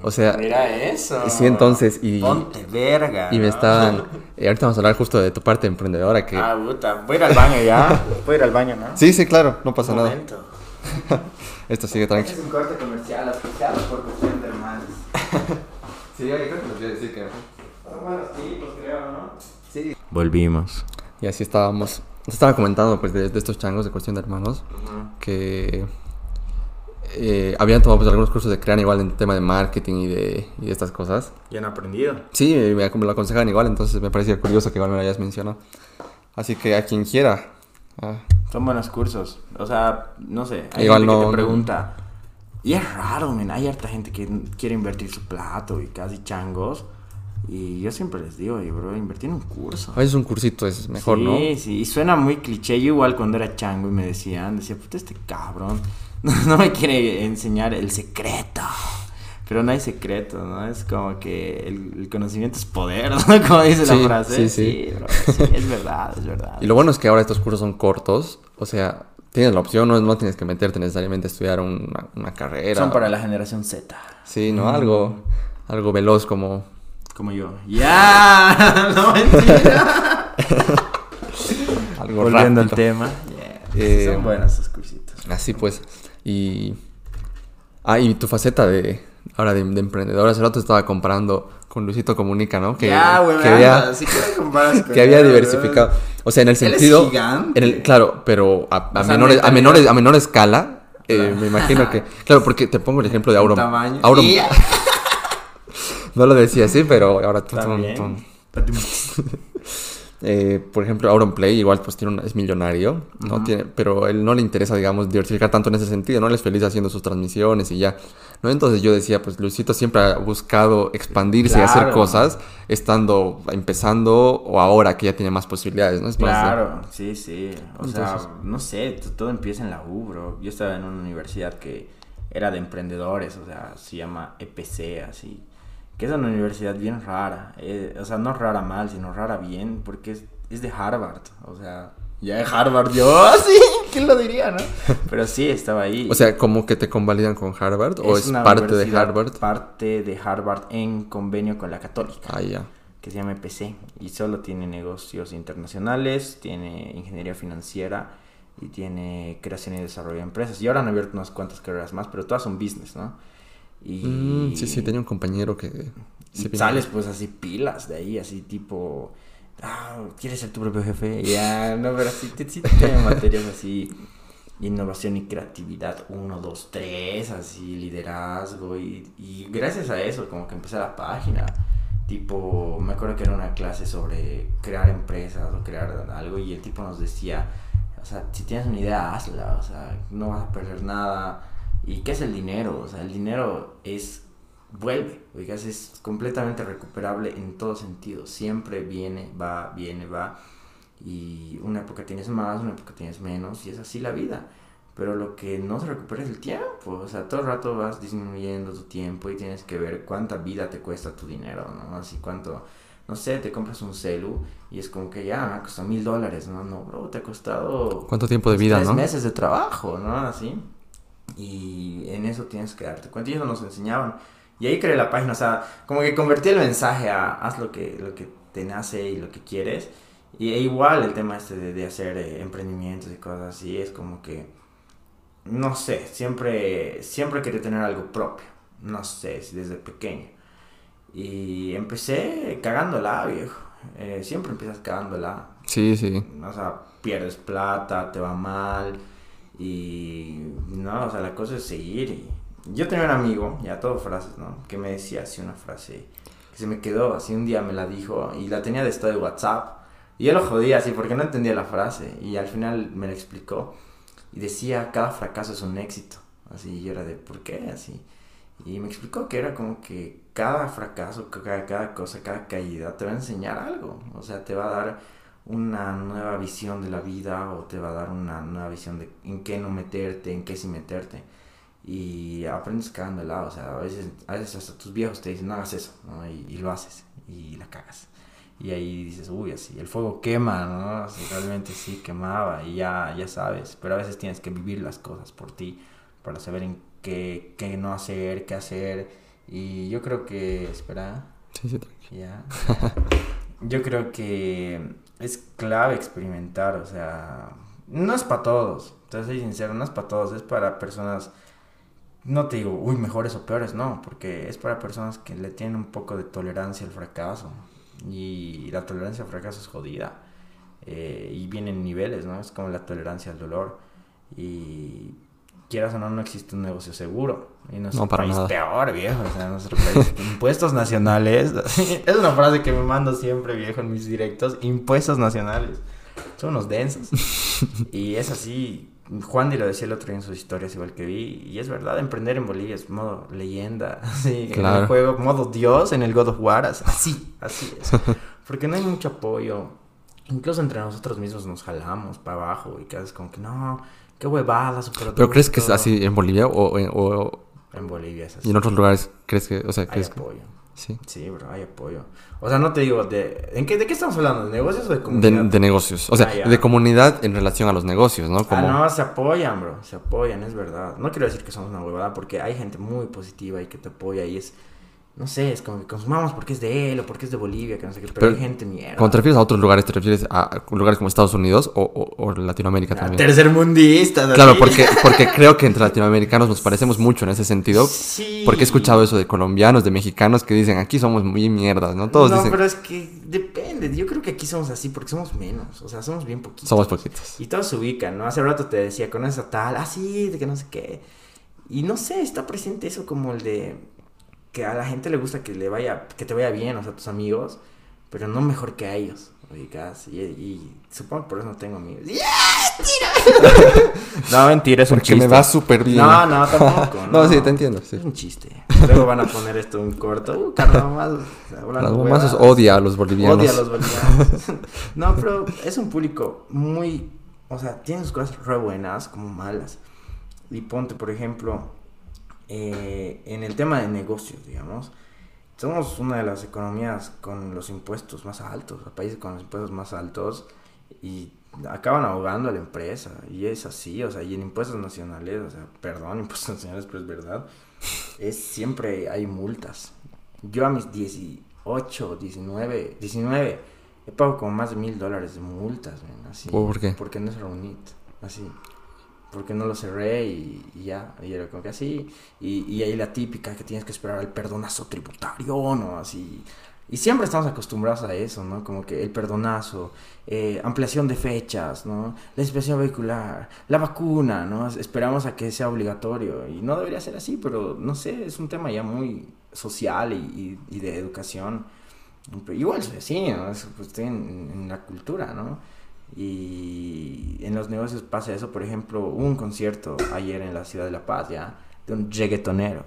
O sea, Mira eso. sí, entonces, y- Ponte verga. y me ¿no? estaban. ahorita vamos a hablar justo de tu parte emprendedora. que Ah, puta. Voy a ir al baño ya. Voy a ir al baño, ¿no? Sí, sí, claro, no pasa Un nada. Esto sigue tranquilo. Es un corte comercial asociado por cuestión de hermanos. Sí, creo que les voy a decir que. Volvimos. Y así estábamos. Nos estaba comentando pues de, de estos changos de cuestión de hermanos que eh, habían tomado pues algunos cursos de crean igual en tema de marketing y de, y de estas cosas. Ya han aprendido. Sí, me, me lo aconsejaban igual, entonces me parecía curioso que igual me lo hayas mencionado. Así que a quien quiera. ah, Son buenos cursos. O sea, no sé. Hay Igual gente no- que no- te pregunta. Y es raro, men. Hay harta gente que quiere invertir su plato y casi changos. Y yo siempre les digo, "Oye, bro, invertir en un curso. a veces un cursito es mejor, sí, ¿no? Sí, y suena muy cliché. Yo igual cuando era chango y me decían, decía, puta, este cabrón no, me quiere enseñar el secreto. Pero no hay secreto, ¿no? Es como que el, el conocimiento es poder, ¿no? Como dice Sí, la frase. sí, sí. bro, sí, es verdad, es verdad. Y lo bueno es que ahora estos cursos son cortos, o sea, tienes la opción, no, no tienes que meterte necesariamente a estudiar una, una carrera. Son para la generación Z, Sí, ¿no? Algo, algo veloz como... como yo. ¡Ya! no mentira. Algo Volviendo al tema. Yeah. Eh, Son buenos esos cursitos. Así pues. Y. Ah, y tu faceta de. Ahora de, de emprendedor. Hace rato estaba comparando con Luisito Comunica, ¿no? Que, ya, güey, que había, si quieres comparas con que había diversificado. O sea, en el Él es sentido. gigante. en el- claro, pero a, menores, a, mentalidad. menores, a menor escala. eh, me imagino que. Claro, porque te pongo el ejemplo de Auron. Tamaño. Auron, no lo decía así, pero ahora tú- Eh, por ejemplo, Auronplay igual pues tiene un- es millonario, ¿no? Tiene, pero él no le interesa, digamos, diversificar tanto en ese sentido, ¿no? Él es feliz haciendo sus transmisiones y ya, ¿no? Entonces yo decía, pues Luisito siempre ha buscado expandirse y hacer cosas estando empezando o ahora que ya tiene más posibilidades, ¿no? Es Claro, sí, sí. O Entonces- sea, no sé, todo empieza en la U, bro. Yo estaba en una universidad que era de emprendedores, o sea, se llama EPC, así. Que es una universidad bien rara. eh, o sea, no rara mal, sino rara bien, porque es, es de Harvard. O sea, ya de Harvard yo, así, ¿quién lo diría, no? Pero sí, estaba ahí. O sea, como que te convalidan con Harvard o es parte de Harvard. Parte de Harvard en convenio con la Católica Ah, ya. que se llama EPC y solo tiene negocios internacionales, tiene ingeniería financiera y tiene creación y desarrollo de empresas. Y ahora han abierto unas cuantas carreras más, pero todas son business, ¿no? Y Mm, sí, sí, tenía un compañero que... se sales pues así pilas de ahí, así tipo, ah, ¿quieres ser tu propio jefe? Ya, no, pero sí, sí tiene materias así, innovación y creatividad, 1, 2, 3, así, liderazgo y, y gracias a eso como que empecé la página. Tipo, me acuerdo que era una clase sobre crear empresas o crear algo y el tipo nos decía, o sea, si tienes una idea, hazla, o sea, no vas a perder nada. ¿Y qué es el dinero? O sea, el dinero es, vuelve, oigas, es completamente recuperable en todo sentido. Siempre viene, va, viene, va. Y una época tienes más, una época tienes menos, y es así la vida. Pero lo que no se recupera es el tiempo. O sea, todo el rato vas disminuyendo tu tiempo y tienes que ver cuánta vida te cuesta tu dinero, ¿no? Así cuánto, no sé, te compras un celu y es como que ya me ha costado mil dólares, ¿no? No, bro, te ha costado ¿Cuánto tiempo de vida, tres no? meses de trabajo, ¿no? Así. Y en eso tienes que darte cuenta. Eso nos enseñaban. Y ahí creé la página, o sea, como que convertí el mensaje a haz lo que, lo que te nace y lo que quieres. Y e igual el tema este de, de hacer eh, emprendimientos y cosas así es como que, no sé, siempre, siempre quería tener algo propio. No sé, desde pequeño. Y empecé cagándola, viejo. Eh, siempre empiezas cagándola. Sí, sí. O sea, pierdes plata, te va mal. Y no, o sea, la cosa es seguir. Y yo tenía un amigo, ya todo frases, ¿no? Que me decía así una frase que se me quedó, así un día me la dijo y la tenía de estado de WhatsApp. Y yo lo jodía así porque no entendía la frase. Y al final me la explicó. Y decía, cada fracaso es un éxito. Así, y yo era de, ¿por qué? Así. Y me explicó que era como que cada fracaso, cada, cada cosa, cada caída te va a enseñar algo. O sea, te va a dar una nueva visión de la vida o te va a dar una nueva visión de en qué no meterte, en qué sí meterte. Y aprendes cagándola, o sea, a veces, a veces hasta tus viejos te dicen, no hagas eso, ¿no? Y, y lo haces, y la cagas. Y ahí dices, uy, así, el fuego quema, ¿no? O sea, realmente sí quemaba y ya, ya sabes, pero a veces tienes que vivir las cosas por ti para saber en qué, qué no hacer, qué hacer. Y yo creo que, espera, Sí, sí, tranquilo. ya. Yo creo que es clave experimentar, o sea, no es para todos, te soy sincero, no es para todos, es para personas, no te digo, uy, mejores o peores, no, porque es para personas que le tienen un poco de tolerancia al fracaso y la tolerancia al fracaso es jodida eh, y viene en niveles, ¿no? Es como la tolerancia al dolor y quieras o no, no existe un negocio seguro. Y nuestro No, para país nada. peor, viejo. O sea, nuestro país. impuestos nacionales. es una frase que me mando siempre, viejo, en mis directos. Impuestos nacionales. Son unos densos. y es así. Juan lo decía el otro día en sus historias, igual que vi. Y es verdad, emprender en Bolivia es modo leyenda. Así, en Claro. el juego, modo Dios en el God of War. Así, así es. Porque no hay mucho apoyo. Incluso entre nosotros mismos nos jalamos para abajo y quedas como que no, qué huevada su producto. ¿Pero crees que es así en Bolivia o, En Bolivia es así. y en otros lugares crees que, o sea, Hay que... apoyo. Sí. Sí, bro, hay apoyo. O sea, no te digo, de, ¿en qué, ¿de qué estamos hablando? ¿De negocios o de De, comunidad? de negocios, o sea, Ah, de comunidad en relación a los negocios, ¿no? Como... Ah, no, se apoyan, bro. Se apoyan, es verdad. No quiero decir que somos una huevada porque hay gente muy positiva y que te apoya y es. No sé, es como que consumamos porque es de él o porque es de Bolivia, que no sé qué, pero, Pero, hay gente mierda. Cuando te refieres a otros lugares, ¿te refieres a lugares como Estados Unidos o, o- o Latinoamérica Ah, también? Tercermundistas. Claro, porque, porque creo que entre latinoamericanos nos parecemos mucho en ese sentido. Sí. Porque he escuchado eso de colombianos, de mexicanos que dicen, aquí somos muy mierdas, ¿no? Todos no, dicen, pero es que depende. Yo creo que aquí somos así porque somos menos. O sea, somos bien poquitos. somos poquitos. Y todos se ubican, ¿no? Hace rato te decía, conoces a tal, ah, sí, de que no sé qué. Y no sé, está presente eso como el de. Que a la gente le gusta que le vaya, que te vaya bien, o sea, a tus amigos, pero no mejor que a ellos, ubicas. Y, y supongo que por eso no tengo amigos. no, mentira, es un Porque chiste. me va súper bien. No, no, tampoco. No, sí, te entiendo, sí. Es un chiste. Luego van a poner esto en corto. Uh, Carlos huevadas. odia a los bolivianos. Odia a los bolivianos. no, pero es un público muy. O sea, tiene sus cosas re buenas como malas. Y ponte, por ejemplo, eh, en el tema de negocios, digamos. Somos una de las economías con los impuestos más altos, o países con los impuestos más altos, y acaban ahogando a la empresa. Y es así, o sea, y en impuestos nacionales, o sea, perdón, impuestos nacionales, pero es verdad, es siempre hay multas. Yo a mis 18, 19, 19, he pagado como más de mil dólares de multas, men, así. ¿Por qué? Porque no es reunit, así. Porque no lo cerré y, ya, y era como que así. Y, y ahí la típica que tienes que esperar el perdonazo tributario, ¿no? Así. Y siempre estamos acostumbrados a eso, ¿no? Como que el perdonazo, eh, ampliación de fechas, ¿no? La inspección vehicular, la vacuna, ¿no? Esperamos a que sea obligatorio. Y no debería ser así, pero no sé, es un tema ya muy social y, y- de educación. Pero igual soy así, ¿no? Es, pues, en la cultura, ¿no? Y en los negocios pasa eso. Por ejemplo, hubo un concierto ayer en la ciudad de La Paz, ¿ya? De un reggaetonero.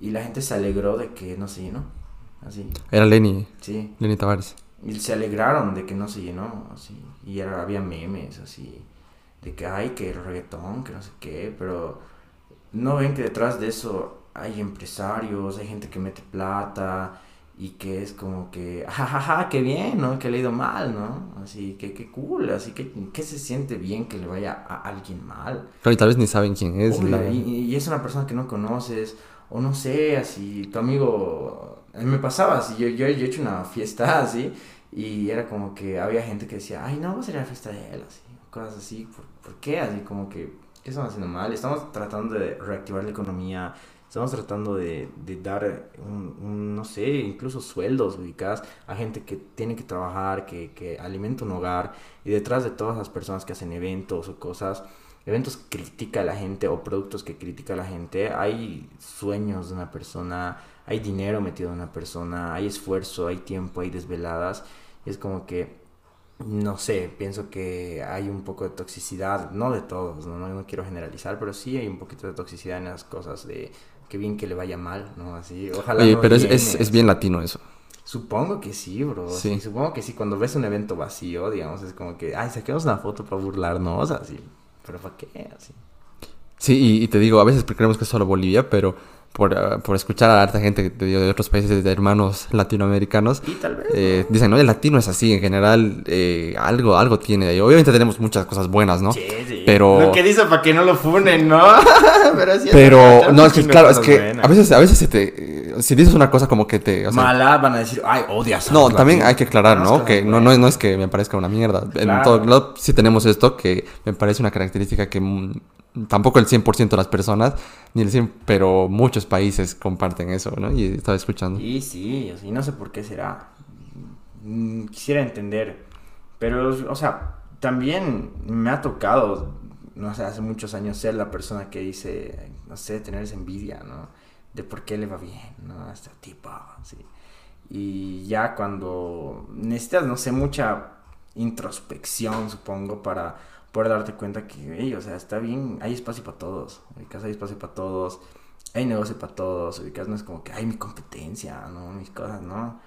Y la gente se alegró de que no se llenó. Así, Era Lenny, sí. Lenny Tavares. Y se alegraron de que no se llenó, así. Y era, había memes, así. De que, ay, que el reggaetón, que no sé qué. Pero no ven que detrás de eso hay empresarios, hay gente que mete plata. Y que es como que, jajaja, qué bien, ¿no? Que le ha ido mal, ¿no? Así, que qué cool, así que, ¿qué se siente bien que le vaya a alguien mal? Claro, y tal vez ni saben quién es. Obvio, la- y, y es una persona que no conoces, o no sé, así, tu amigo, a mí me pasaba así, yo, yo, yo he hecho una fiesta así, y era como que había gente que decía, ay, no, va a ser la fiesta de él, así, cosas así, ¿por, por qué? Así como que, ¿qué estamos haciendo mal? Estamos tratando de reactivar la economía, estamos tratando de, de dar, un, no sé, incluso sueldos ubicados a gente que tiene que trabajar, que, que alimenta un hogar, y detrás de todas las personas que hacen eventos o cosas, eventos que critica a la gente o productos que critica a la gente, hay sueños de una persona, hay dinero metido en una persona, hay esfuerzo, hay tiempo, hay desveladas. Y es como que, no sé, pienso que hay un poco de toxicidad, no de todos, no, no quiero generalizar, pero sí hay un poquito de toxicidad en las cosas de que bien que le vaya mal, ¿no? Así, ojalá. Oye, no pero es, llene. es, es bien latino eso. Supongo que sí, bro. Sí. Sí. Supongo que sí. Cuando ves un evento vacío, digamos, es como que, ay, saquemos una foto para burlarnos, así. Pero ¿para qué? Así. Sí, y, y te digo, a veces creemos que es solo Bolivia, pero por, ah, por escuchar a harta gente te digo, de otros países, de hermanos latinoamericanos, Y tal vez. eh, dicen, no, el latino es así, en general, eh, algo, algo tiene de ahí. Obviamente tenemos muchas cosas buenas, ¿no? Sí, sí. Pero- Lo que dice para que no lo funen, ¿no? pero sí. Pero, no, es que de claro, es que buenas. a veces, a veces se te, eh, si dices una cosa como que te... o sea, Mala van a decir, ay, odias. No, también latinos". hay que aclarar, ¿no? Que no, no, es, no es que me parezca una mierda. En Claro. todo lado sí tenemos esto que me parece una característica que mm, tampoco el 100% de las personas, ni el 100%, pero muchos países comparten eso, ¿no? Y estaba escuchando. Y sí, y no sé por qué será. Mm, Quisiera entender. Pero, o sea, también me ha tocado, no sé, hace muchos años ser la persona que dice, no sé, tener esa envidia, ¿no? De por qué le va bien, ¿no? A este tipo, sí. Y ya cuando necesitas, no sé, mucha introspección, supongo, para poder darte cuenta que, ey, o sea, está bien, hay espacio para todos, en casa hay espacio para todos, hay negocio para todos, ubicas, no es como que hay mi competencia, ¿no? Mis cosas, ¿no?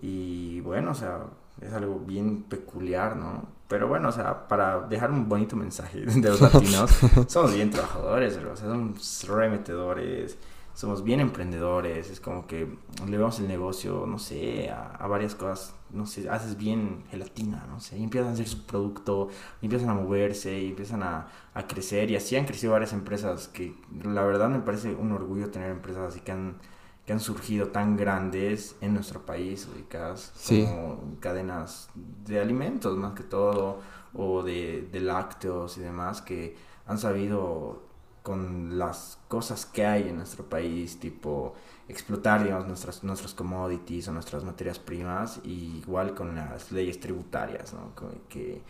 Y bueno, o sea, es algo bien peculiar, ¿no? Pero bueno, o sea, para dejar un bonito mensaje de los latinos, somos bien trabajadores, o sea, somos remetedores, somos bien emprendedores, es como que le vemos el negocio, no sé, a, a varias cosas, no sé, haces bien gelatina, no sé, y empiezan a hacer su producto, y empiezan a moverse, y empiezan a, a crecer, y así han crecido varias empresas que la verdad me parece un orgullo tener empresas así que han, que han surgido tan grandes en nuestro país, ubicadas Sí. como cadenas de alimentos más que todo, o de, de lácteos y demás, que han sabido con las cosas que hay en nuestro país, tipo explotar, digamos, nuestras, nuestros commodities o nuestras materias primas, y igual con las leyes tributarias, ¿no? Que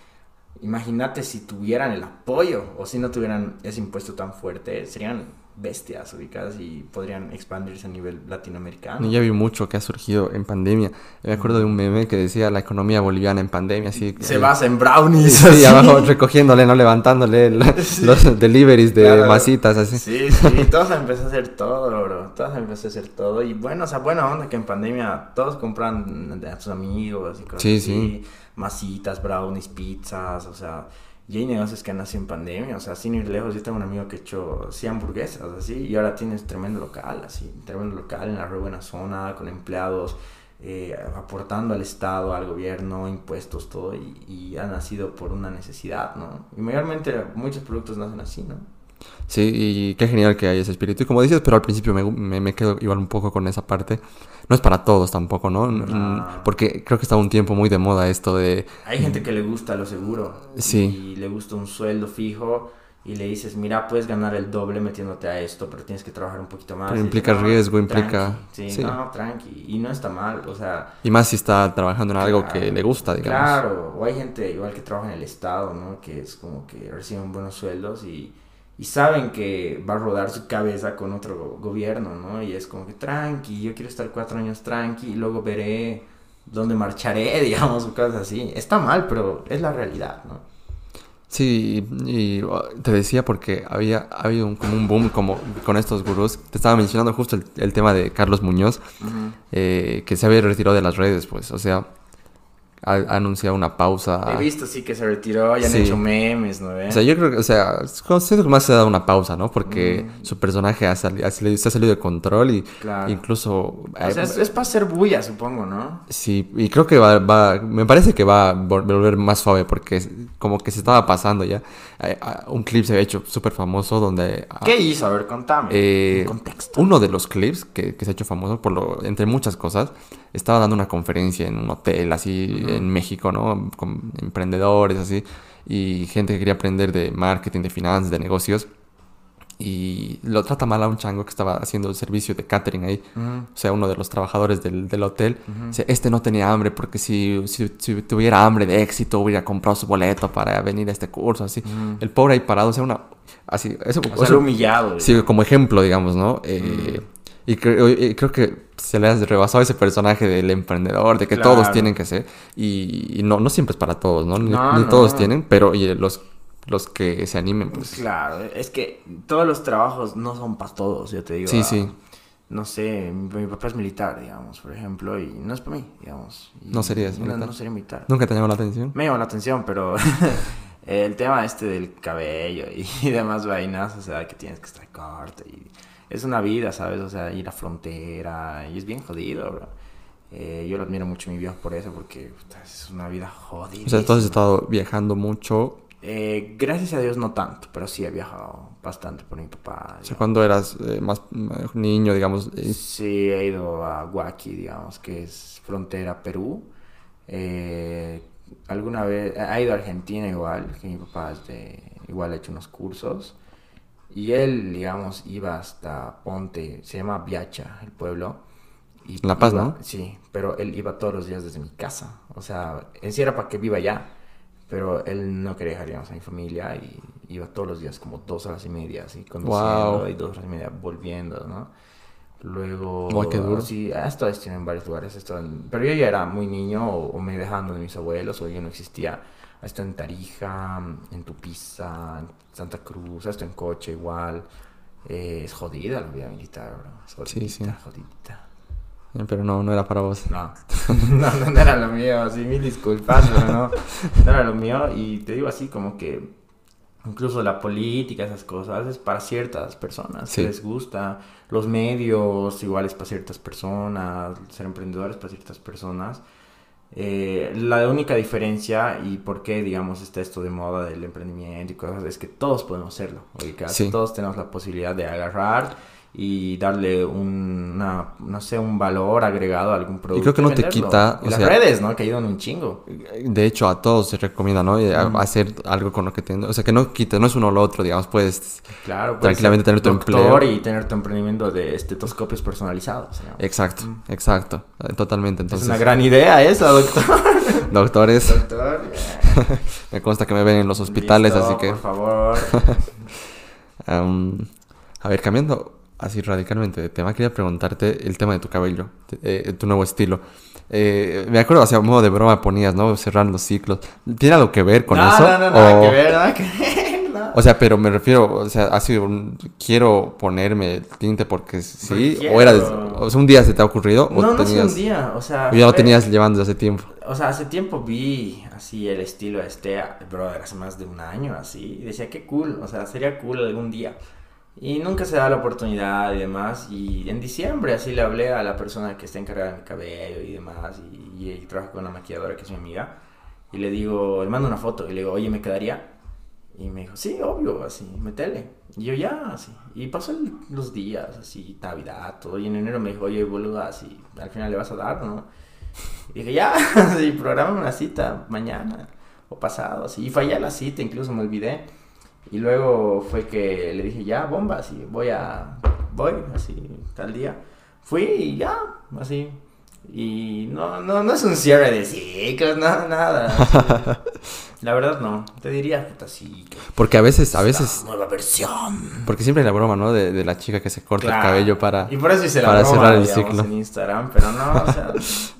imagínate si tuvieran el apoyo o si no tuvieran ese impuesto tan fuerte, serían bestias ubicadas y podrían expandirse a nivel latinoamericano. Ya vi mucho que ha surgido en pandemia. Me acuerdo de un meme que decía la economía boliviana en pandemia, así. Se basa en brownies. Sí, abajo recogiéndole, no levantándole los deliveries de masitas, así. Sí, sí, todos empezó a hacer todo, bro. Todos empezó a hacer todo. Y bueno, o sea, buena onda que en pandemia todos compran a sus amigos y cosas sí, así. Sí. Masitas, brownies, pizzas, o sea y hay negocios que han nacido en pandemia, o sea, sin ir lejos, yo tengo un amigo que ha hecho 100 hamburguesas, así, y ahora tienes tremendo local, así, tremendo local en la re buena zona, con empleados, eh, aportando al Estado, al gobierno, impuestos, todo, y, y, ha nacido por una necesidad, ¿no? Y mayormente muchos productos nacen así, ¿no? Sí, y qué genial que hay ese espíritu. Y como dices, pero al principio me, me, me, quedo igual un poco con esa parte. No es para todos tampoco, ¿no? No. Porque creo que está un tiempo muy de moda esto de... Hay gente que le gusta lo seguro. Sí. Y le gusta un sueldo fijo y le dices, mira, puedes ganar el doble metiéndote a esto, pero tienes que trabajar un poquito más. Pero implica dices, "No, riesgo, tranqui". implica- Sí, sí. no, tranqui. Y no está mal, o sea... Y más si está trabajando en algo que le gusta, digamos. Claro, o hay gente igual que trabaja en el Estado, ¿no? Que es como que reciben buenos sueldos y, y saben que va a rodar su cabeza con otro gobierno, ¿no? Y es como que tranqui, yo quiero estar cuatro años tranqui y luego veré dónde marcharé, digamos, o cosas así. Está mal, pero es la realidad, ¿no? Sí, y, uh, te decía porque había ha habido un, como un boom como con estos gurús. Te estaba mencionando justo el, el tema de Carlos Muñoz, eh, que se había retirado de las redes, pues. O sea, ha, ha anunciado una pausa. He visto, sí, que se retiró y han hecho memes, ¿no? O sea, yo creo que, o sea, siento que más se ha dado una pausa, ¿no? Porque su personaje ha sali- ha salido- se ha salido de control y Claro. incluso... O sea, es, es para hacer bulla, supongo, ¿no? Sí, y creo que va, va- me parece que va a vol- volver más suave porque como que se estaba pasando ya. Eh, ah, Un clip se había hecho súper famoso donde... ah, ¿Qué hizo? A ver, contame. eh, contexto. uno de los clips que, que se ha hecho famoso, por lo, entre muchas cosas, estaba dando una conferencia en un hotel así en México, ¿no? Con emprendedores así y gente que quería aprender de marketing, de finanzas, de negocios. Y lo trata mal a un chango que estaba haciendo el servicio de catering ahí. Ujú. O sea, uno de los trabajadores del, del hotel. Dice, este no tenía hambre porque si, si, si tuviera hambre de éxito hubiera comprado su boleto para venir a este curso, así. El pobre ahí parado, o sea, una... Así, eso, O sea, eso- humillado. Sí, como ejemplo, digamos, ¿no? Eh, y, creo, y creo que se le ha rebasado ese personaje del emprendedor, de que Claro. todos tienen que ser. Y, y no, no siempre es para todos, ¿no? Ni, No, ni no. todos tienen, pero y los, los que se animen, pues. Claro, es que todos los trabajos no son para todos, yo te digo. Sí, ah, sí. No sé, mi, papá es militar, digamos, por ejemplo, y no es para mí, digamos. Y No serías militar. No, sería militar. ¿Nunca te llamó la atención? Me llama la atención, pero el tema este del cabello y demás vainas, o sea, que tienes que estar corto y es una vida, ¿sabes? O sea, ir a frontera y es bien jodido, bro. Eh, yo lo admiro mucho a mi viejo por eso, porque puta, es una vida jodida. O sea, tú has estado viajando mucho. Eh, gracias a Dios no tanto, pero sí he viajado bastante por mi papá. O sea, cuando eras eh, más niño, digamos. Sí, he ido a Huaki, digamos, que es frontera Perú. Eh, alguna vez, ha ido a Argentina igual, que mi papá es de, igual ha hecho unos cursos. Y él, digamos, iba hasta Ponte, se llama Viacha, el pueblo. Y La Paz, iba- ¿no? Sí, pero él iba todos los días desde mi casa. O sea, en sí era para que viva allá, pero él no quería dejar, digamos, a mi familia y iba todos los días como dos horas y media, así, conduciendo Wow. y dos horas y media volviendo, ¿no? Luego, Guay, qué duro. sí, esto en varios lugares, en- pero yo ya era muy niño o, o me dejando de mis abuelos o yo no existía. Ha estado en Tarija, en Tupiza, en Santa Cruz, ha estado en coche igual. Eh, es jodida la vida militar, bro. Es Sí, jodidita, sí. jodidita. eh, pero no, no era para vos. No. no, no, era lo mío, sí, mil disculpas, pero no, no era lo mío. Y te digo así como que incluso la política, esas cosas, es para ciertas personas Sí. les gusta. Los medios, igual es para ciertas personas, ser emprendedores para ciertas personas. Eh, la única diferencia y por qué, digamos, está esto de moda del emprendimiento y cosas, es que todos podemos hacerlo. Sí. Todos tenemos la posibilidad de agarrar y darle un, una, no sé, un valor agregado a algún producto. creo que no te quita, Y o las sea- redes, ¿no? Que ayudan un chingo. De hecho, a todos se recomienda, ¿no? Hacer algo con lo que tienes. O sea, que no quite, no es uno o lo otro, digamos, puedes. Claro, Tranquilamente tener tu empleo. y tener tu emprendimiento de estetoscopios personalizados. ¿no? Exacto, exacto. eh, Totalmente. es Entonces, una gran idea esa, doctor. doctores, doctor. me consta que me ven en los hospitales, Listo, así que... Por favor. A ver, cambiando así radicalmente de tema, quería preguntarte el tema de tu cabello, eh, tu nuevo estilo. Eh, me acuerdo, o sea, a modo de broma ponías, ¿no? Cerrar los ciclos. ¿Tiene algo que ver con no, eso? no, no, nada O- que ver, nada que ver. no. O sea, pero me refiero, o sea, ha sido un... Quiero ponerme tinte porque sí, o era... O sea, un día se te ha ocurrido o no, no es un día, o sea. o ya lo tenías llevando desde hace tiempo. O sea, hace tiempo vi así el estilo este, brother, hace más de un año así. Y decía, qué cool, o sea, sería cool algún día. Y nunca se da la oportunidad y demás. Y en diciembre así le hablé a la persona que está encargada de mi cabello y demás. Y, y, trabaja con una maquilladora que es mi amiga. Y le digo, le mando una foto y le digo, oye, ¿me quedaría? Y me dijo, sí, obvio, así, metele. Y yo ya, así. Y pasó el- los días, así, Navidad, todo. Y en enero me dijo, oye, boludo, así, al final le vas a dar, ¿no? Y dije, ya, sí, programa una cita mañana o pasado, así. Y fallé la cita, incluso me olvidé. Y luego fue que le dije, ya, bomba, así, voy a, voy, así, tal día. Fui y ya, así. Y no, no, no es un cierre de ciclos, no, nada. así. La verdad no, te diría, puta, sí, que Porque a veces, a veces... nueva versión. Porque siempre hay la broma, ¿no? De, de la chica que se corta Claro. el cabello para... Y por eso hice la broma, cerrar el digamos, ciclo. en Instagram, pero no, o sea,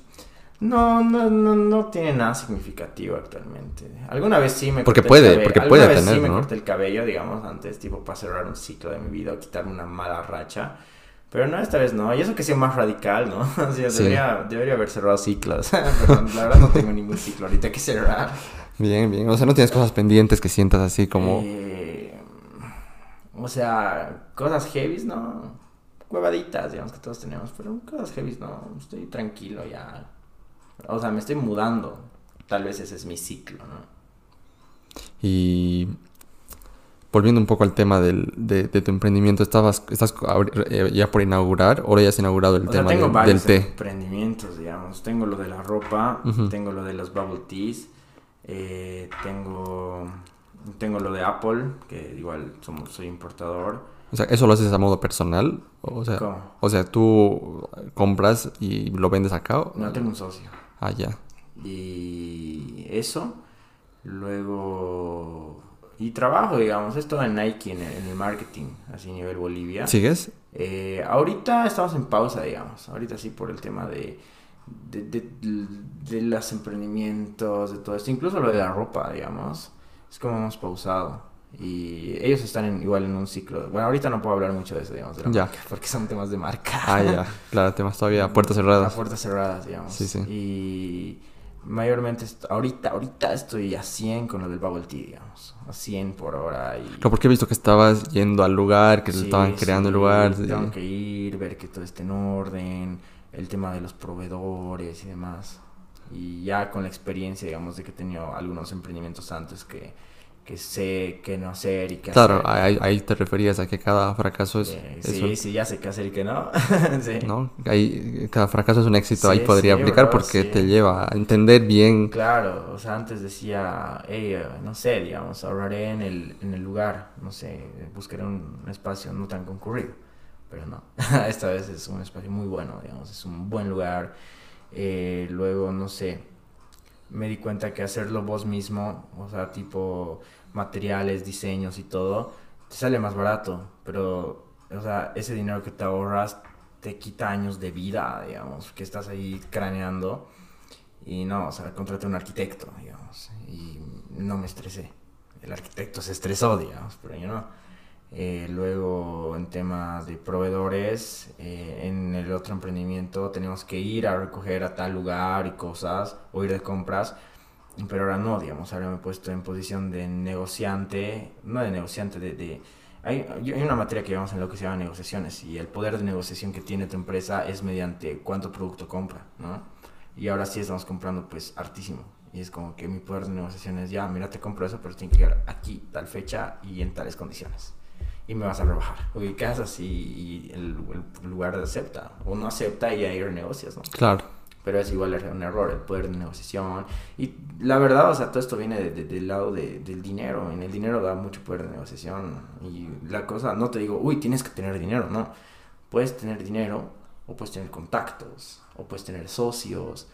no, no, no, no tiene nada significativo actualmente. Alguna vez sí me Porque corté puede, el cabello, porque alguna puede vez tener, sí me ¿no? corté el cabello, digamos, antes, tipo, para cerrar un ciclo de mi vida o quitarme una mala racha. Pero no, esta vez no. Y eso que sea más radical, ¿no? O sea, Sí. debería, debería haber cerrado ciclos. Pero la verdad no tengo ningún ciclo ahorita que cerrar. Bien, bien. O sea, no tienes cosas pendientes que sientas así como... Eh, o sea, cosas heavies, ¿no? Huevaditas, digamos que todos tenemos, pero cosas heavies, no. Estoy tranquilo ya. O sea, me estoy mudando. Tal vez ese es mi ciclo, ¿no? Y volviendo un poco al tema del, de, de tu emprendimiento, estabas, estás eh, ya por inaugurar, o ya has inaugurado el O sea, tema tengo del- del varios té. emprendimientos, digamos. Tengo lo de la ropa, tengo lo de los bubble teas, eh, tengo, tengo lo de Apple, que igual somos, soy importador. O sea, ¿eso lo haces a modo personal? O sea, ¿Cómo? o sea tú compras y lo vendes acá. No tengo un socio. Ah, ya. Y eso. Luego. Y trabajo, digamos. Esto en Nike, en el, en el marketing, así a nivel Bolivia. ¿Sigues? Eh, ahorita estamos en pausa, digamos. Ahorita sí, por el tema de. De, de, de los emprendimientos, de todo esto. Incluso lo de la ropa, digamos. Es como hemos pausado. Y ellos están en- igual en un ciclo. Bueno, ahorita no puedo hablar mucho de eso, digamos, de la Ya. marca, porque son temas de marca. Ah, ya. Claro, temas todavía a puertas A cerradas. puertas cerradas, digamos. Sí, sí. Y mayormente ahorita, ahorita estoy a 100 con lo del bubble tea, digamos. A 100 por hora. Y... Claro, porque he visto que estabas yendo al lugar, que se Sí, estaban creando el lugar. Tengo que ir, ver que todo esté en orden, el tema de los proveedores y demás. Y ya con la experiencia, digamos, de que he tenido algunos emprendimientos antes que, que sé qué no hacer y qué Claro, hacer. ahí, ahí te referías a que cada fracaso es, Eh, es sí, un- sí, ya sé qué hacer y qué no. sí. ¿no? Ahí, cada fracaso es un éxito, ahí Sí, podría sí, aplicar bro, porque te lleva a entender bien. Claro, o sea, antes decía, hey, eh, no sé, digamos, ahorraré en el, en el lugar, no sé, buscaré un, un espacio no tan concurrido, pero no, esta vez es un espacio muy bueno, digamos, es un buen lugar, eh, luego, no sé, me di cuenta que hacerlo vos mismo, o sea, tipo materiales, diseños y todo, te sale más barato, pero, o sea, ese dinero que te ahorras te quita años de vida, digamos, que estás ahí craneando. Y no, o sea, contraté un arquitecto, digamos, y no me estresé. El arquitecto se estresó, digamos, pero yo no. Eh, luego, en temas de proveedores, eh, en el otro emprendimiento tenemos que ir a recoger a tal lugar y cosas, o ir de compras, pero ahora no, digamos, ahora me he puesto en posición de negociante, no de negociante, de... de hay, hay una materia que llevamos en lo que se llama negociaciones, y el poder de negociación que tiene tu empresa es mediante cuánto producto compra, ¿no? Y ahora sí estamos comprando pues hartísimo. Y es como que mi poder de negociación es ya, mira, te compro eso, pero tiene que llegar aquí, tal fecha y en tales condiciones. Y me vas a rebajar. Ubicas así y el, el lugar acepta. O no acepta y ahí renegocias, ¿no? Claro. Pero es igual un error, el poder de negociación. Y la verdad, o sea, todo esto viene de- de- del lado de- del dinero. En el dinero da mucho poder de negociación. Y la cosa, no te digo, uy, tienes que tener dinero, no. Puedes tener dinero, o puedes tener contactos, o puedes tener socios,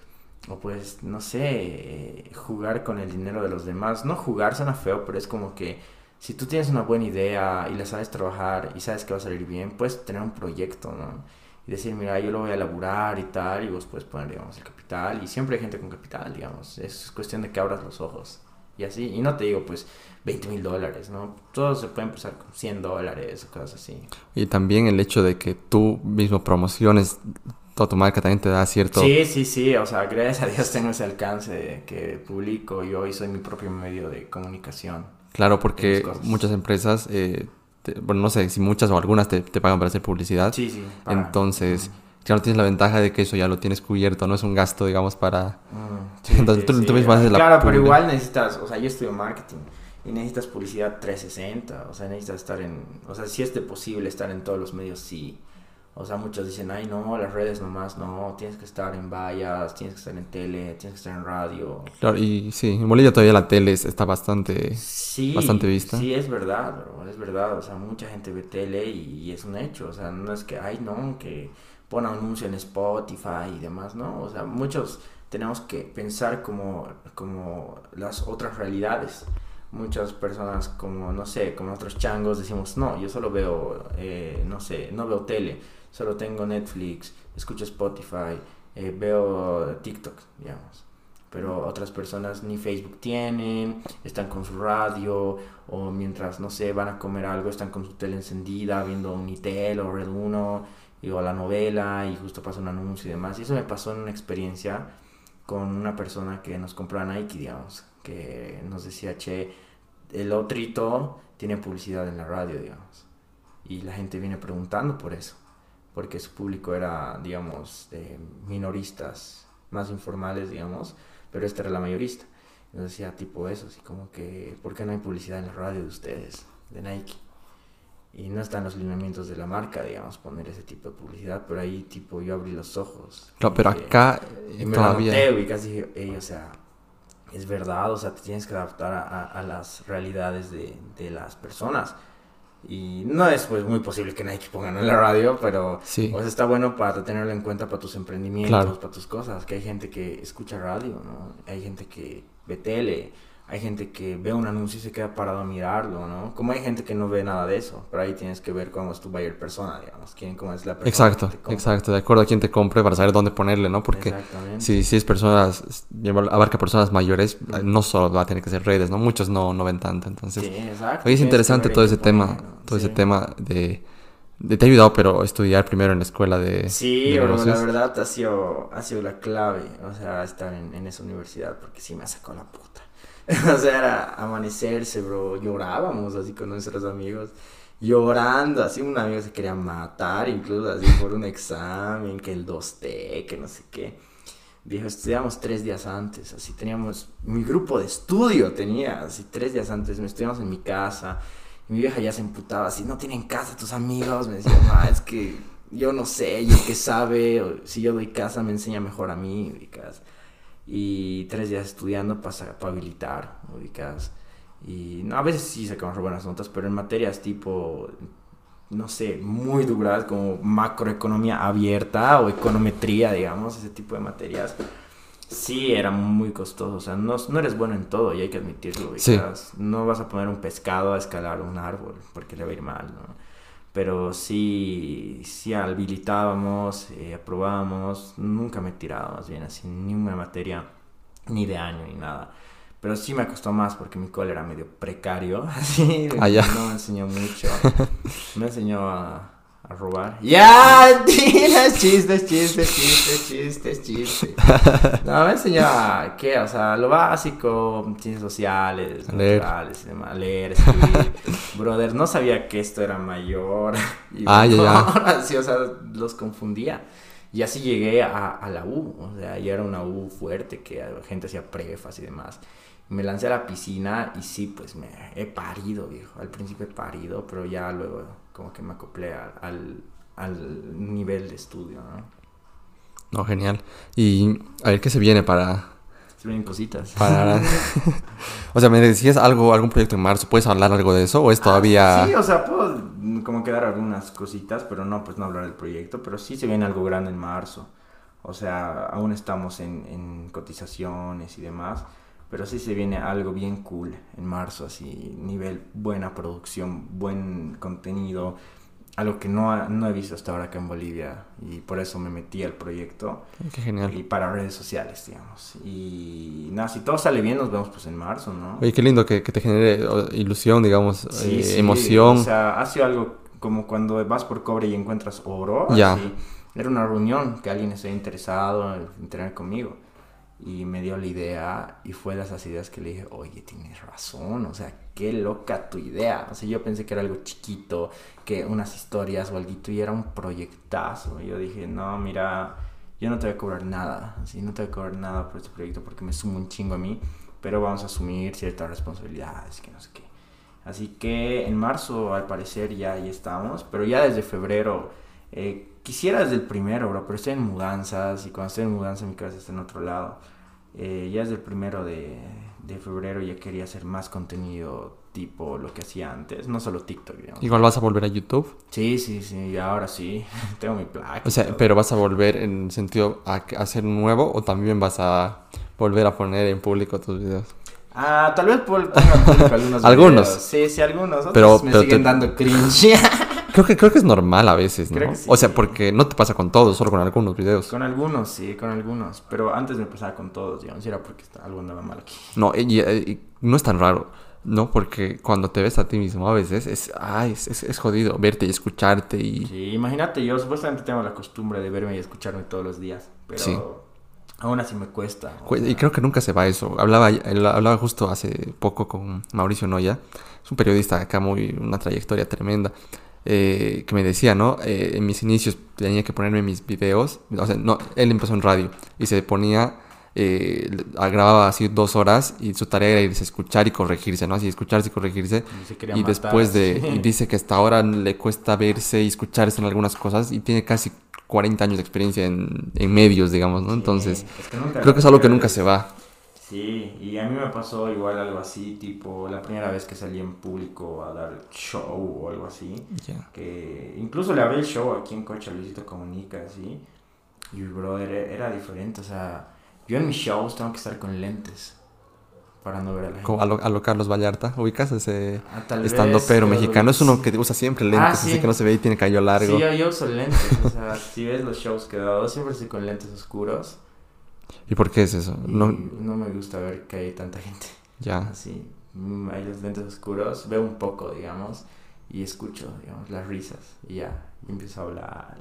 o pues, no sé, jugar con el dinero de los demás. No jugar suena feo, pero es como que si tú tienes una buena idea y la sabes trabajar y sabes que va a salir bien, puedes tener un proyecto, ¿no? Y decir, mira, yo lo voy a elaborar y tal, y vos puedes poner, digamos, el capital. Y siempre hay gente con capital, digamos. Es cuestión de que abras los ojos. Y así, y no te digo, pues, 20 mil dólares, ¿no? Todo se puede empezar con 100 dólares o cosas así. Y también el hecho de que tú mismo promociones toda tu marca también te da cierto... Sí, sí, sí, o sea, gracias a Dios tengo ese alcance que publico yo y soy mi propio medio de comunicación. Claro, porque muchas empresas, eh, bueno, no sé si muchas o algunas te, te pagan para hacer publicidad. Sí, sí. Entonces, ya no tienes la ventaja de que eso ya lo tienes cubierto, no es un gasto, digamos, para... Entonces, tú, mismo haces la Claro, pero igual necesitas, o sea, yo estudio marketing y necesitas publicidad 360, o sea, necesitas estar en, o sea, si es de posible estar en todos los medios, sí. O sea, muchos dicen, ay, no, las redes nomás, no, tienes que estar en vallas, tienes que estar en tele, tienes que estar en radio. Claro, y sí, en Bolivia todavía la tele está bastante, sí, bastante vista. Sí, es verdad, es verdad, o sea, mucha gente ve tele y, es un hecho, o sea, no es que, ay, no, que pone anuncio en Spotify y demás, ¿no? O sea, muchos tenemos que pensar como, como las otras realidades. Muchas personas como, no sé, como otros changos decimos, no, yo solo veo, eh, no sé, no veo tele solo tengo Netflix, escucho Spotify, eh, veo TikTok, digamos. Pero otras personas ni Facebook tienen, están con su radio, o mientras, no sé, van a comer algo, están con su tele encendida, viendo un Unitel o Red 1, o la novela, y justo pasa un anuncio y demás. Y eso me pasó en una experiencia con una persona que nos compró a Nike, digamos, que nos decía, che, el otrito tiene publicidad en la radio, digamos. Y la gente viene preguntando por eso porque su público era, digamos, minoristas, más informales, digamos, pero este era la mayorista. Entonces decía tipo eso, así como que, ¿por qué no hay publicidad en la radio de ustedes, de Nike? Y no están los lineamientos de la marca, digamos, poner ese tipo de publicidad, pero ahí tipo yo abrí los ojos. No, pero acá y me todavía... y casi dije, o sea, es verdad, o sea, te tienes que adaptar a, a, las realidades de, de las personas. Y no es pues muy posible que Nike pongan en la radio, pero pues está bueno para tenerlo en cuenta para tus emprendimientos, para tus cosas, que hay gente que escucha radio, ¿no? Hay gente que ve tele, hay gente que ve un anuncio y se queda parado a mirarlo, ¿no? Como hay gente que no ve nada de eso, pero ahí tienes que ver cómo es tu buyer persona, digamos, quién, cómo es la persona. Exacto, exacto, de acuerdo a quién te compre para saber dónde ponerle, ¿no? Porque si, si es personas, abarca personas mayores, no solo va a tener que ser redes, ¿no? Muchos no, no ven tanto, entonces. Sí, exacto. Hoy es interesante todo ese tema, todo ese tema de, de, te ha ayudado, pero estudiar primero en la escuela de. Sí, la verdad ha sido, ha sido la clave, o sea, estar en, en esa universidad, porque sí me sacó la puta. o sea, era amanecerse, bro. Llorábamos así con nuestros amigos. Llorando, así un amigo se quería matar, incluso así por un examen, que el 2T, que no sé qué. Viejo, estudiamos tres días antes, así teníamos, mi grupo de estudio tenía, así tres días antes, me estudiamos en mi casa, mi vieja ya se emputaba, así, no tienen casa tus amigos, me decía, ma, es que yo no sé, y el que sabe, si yo doy casa me enseña mejor a mí, ubicas y tres días estudiando para, para habilitar, ubicas. Y no, a veces sí sacamos buenas notas, pero en materias tipo, no sé, muy duras, como macroeconomía abierta o econometría, digamos, ese tipo de materias, sí era muy costoso. O sea, no, no eres bueno en todo y hay que admitirlo, ubicas. No vas a poner un pescado a escalar un árbol porque le va a ir mal, ¿no? Pero sí, sí habilitábamos, eh, aprobábamos, nunca me tiraba más bien así, ni una materia, ni de año, ni nada. Pero sí me costó más porque mi cole era medio precario, así, ah, no me enseñó mucho. Me enseñó a, a robar. ¡Ya! Tienes chistes, chistes, chistes, chistes, chistes. No, me enseñó a, ¿qué? O sea, lo básico, ciencias sociales, leer. naturales y demás, leer, escribir. Brother, no sabía que esto era mayor. Y ah, ya, ya. sí, o sea, los confundía. Y así llegué a, a, la U, o sea, ya era una U fuerte, que la gente hacía prefas y demás. Me lancé a la piscina y sí, pues me he parido, viejo. Al principio he parido, pero ya luego como que me acoplé al, al nivel de estudio, ¿no? No, genial. Y a ver qué se viene para... Se vienen cositas. Para... o sea, me decías algo, algún proyecto en marzo, ¿puedes hablar algo de eso o es todavía...? Ah, sí, o sea, puedo como quedar algunas cositas, pero no, pues no hablar del proyecto, pero sí se viene algo grande en marzo. O sea, aún estamos en, en cotizaciones y demás. Pero sí se viene algo bien cool en marzo, así, nivel buena producción, buen contenido, algo que no, no he visto hasta ahora acá en Bolivia y por eso me metí al proyecto. Qué genial. Y para redes sociales, digamos. Y nada, si todo sale bien, nos vemos pues en marzo, ¿no? Oye, qué lindo que, que te genere ilusión, digamos, Sí, eh, sí, emoción. O sea, ha sido algo como cuando vas por cobre y encuentras oro. Ya. así. Era una reunión que alguien estaba interesado en tener conmigo. Y me dio la idea y fue de esas ideas que le dije, oye, tienes razón, o sea, qué loca tu idea. O sea, yo pensé que era algo chiquito, que unas historias o algo, y era un proyectazo. Y yo dije, no, mira, yo no te voy a cobrar nada, así, no te voy a cobrar nada por este proyecto porque me sumo un chingo a mí, pero vamos a asumir ciertas responsabilidades, que no sé qué. Así que en marzo, al parecer, ya ahí estamos, pero ya desde febrero, eh, quisiera desde el primero, bro, pero estoy en mudanzas y cuando estoy en mudanza mi cabeza está en otro lado. Eh, ya desde el primero de, de febrero ya quería hacer más contenido tipo lo que hacía antes, no solo TikTok, digamos. Igual vas a volver a YouTube. Sí, sí, sí, ahora sí, tengo mi placa. O sea, todo. pero vas a volver en el sentido a, hacer nuevo o también vas a volver a poner en público tus videos. Ah, tal vez pon- ponga público algunos Algunos. videos. Sí, sí, algunos. Otros Pero- me pero siguen te- dando cringe. Creo que, creo que es normal a veces, ¿no? Creo que sí. O sea, porque no te pasa con todos, solo con algunos videos. con algunos, sí, con algunos. Pero antes me pasaba con todos, digamos. y era porque algo andaba mal aquí. No, y, no es tan raro, ¿no? Porque cuando te ves a ti mismo a veces es, ay, es, es- es jodido verte y escucharte y... Sí, imagínate, yo supuestamente tengo la costumbre de verme y escucharme todos los días. Pero Sí. aún así me cuesta. o Y creo que nunca se va eso. Hablaba, hablaba justo hace poco con Mauricio Noya, es un periodista acá muy, una trayectoria tremenda, eh, que me decía, ¿no? Eh, en mis inicios tenía que ponerme mis videos, o sea, no, él empezó en radio y se ponía, eh, grababa así dos horas y su tarea era irse a escuchar y corregirse, ¿no? Así escucharse y corregirse. y después de, sí. y dice que hasta ahora le cuesta verse y escucharse en algunas cosas y tiene casi 40 años de experiencia en, en medios, digamos, ¿no? Sí, Entonces, es que nunca- creo que es algo que nunca se va. Sí, y a mí me pasó igual algo así, tipo la primera vez que salí en público a dar show o algo así. Ya. que incluso le abrí el show aquí en Cocha Luisito Comunica, así. Y brother, era, era diferente, o sea, yo en mis shows tengo que estar con lentes para no ver a la gente. A lo, a lo Carlos Vallarta, ubicas ese Ah, estando pero mexicano, es uno que usa siempre lentes, Ah, así sí. que no se ve y tiene cabello largo. Sí, yo, yo uso lentes, o sea, si ves los shows que he dado, siempre estoy con lentes oscuros. ¿Y por qué es eso? No, no me gusta ver que hay tanta gente ya. así. Mm, Hay los lentes oscuros, veo un poco, digamos, y escucho, digamos, las risas, y ya, y empiezo a hablar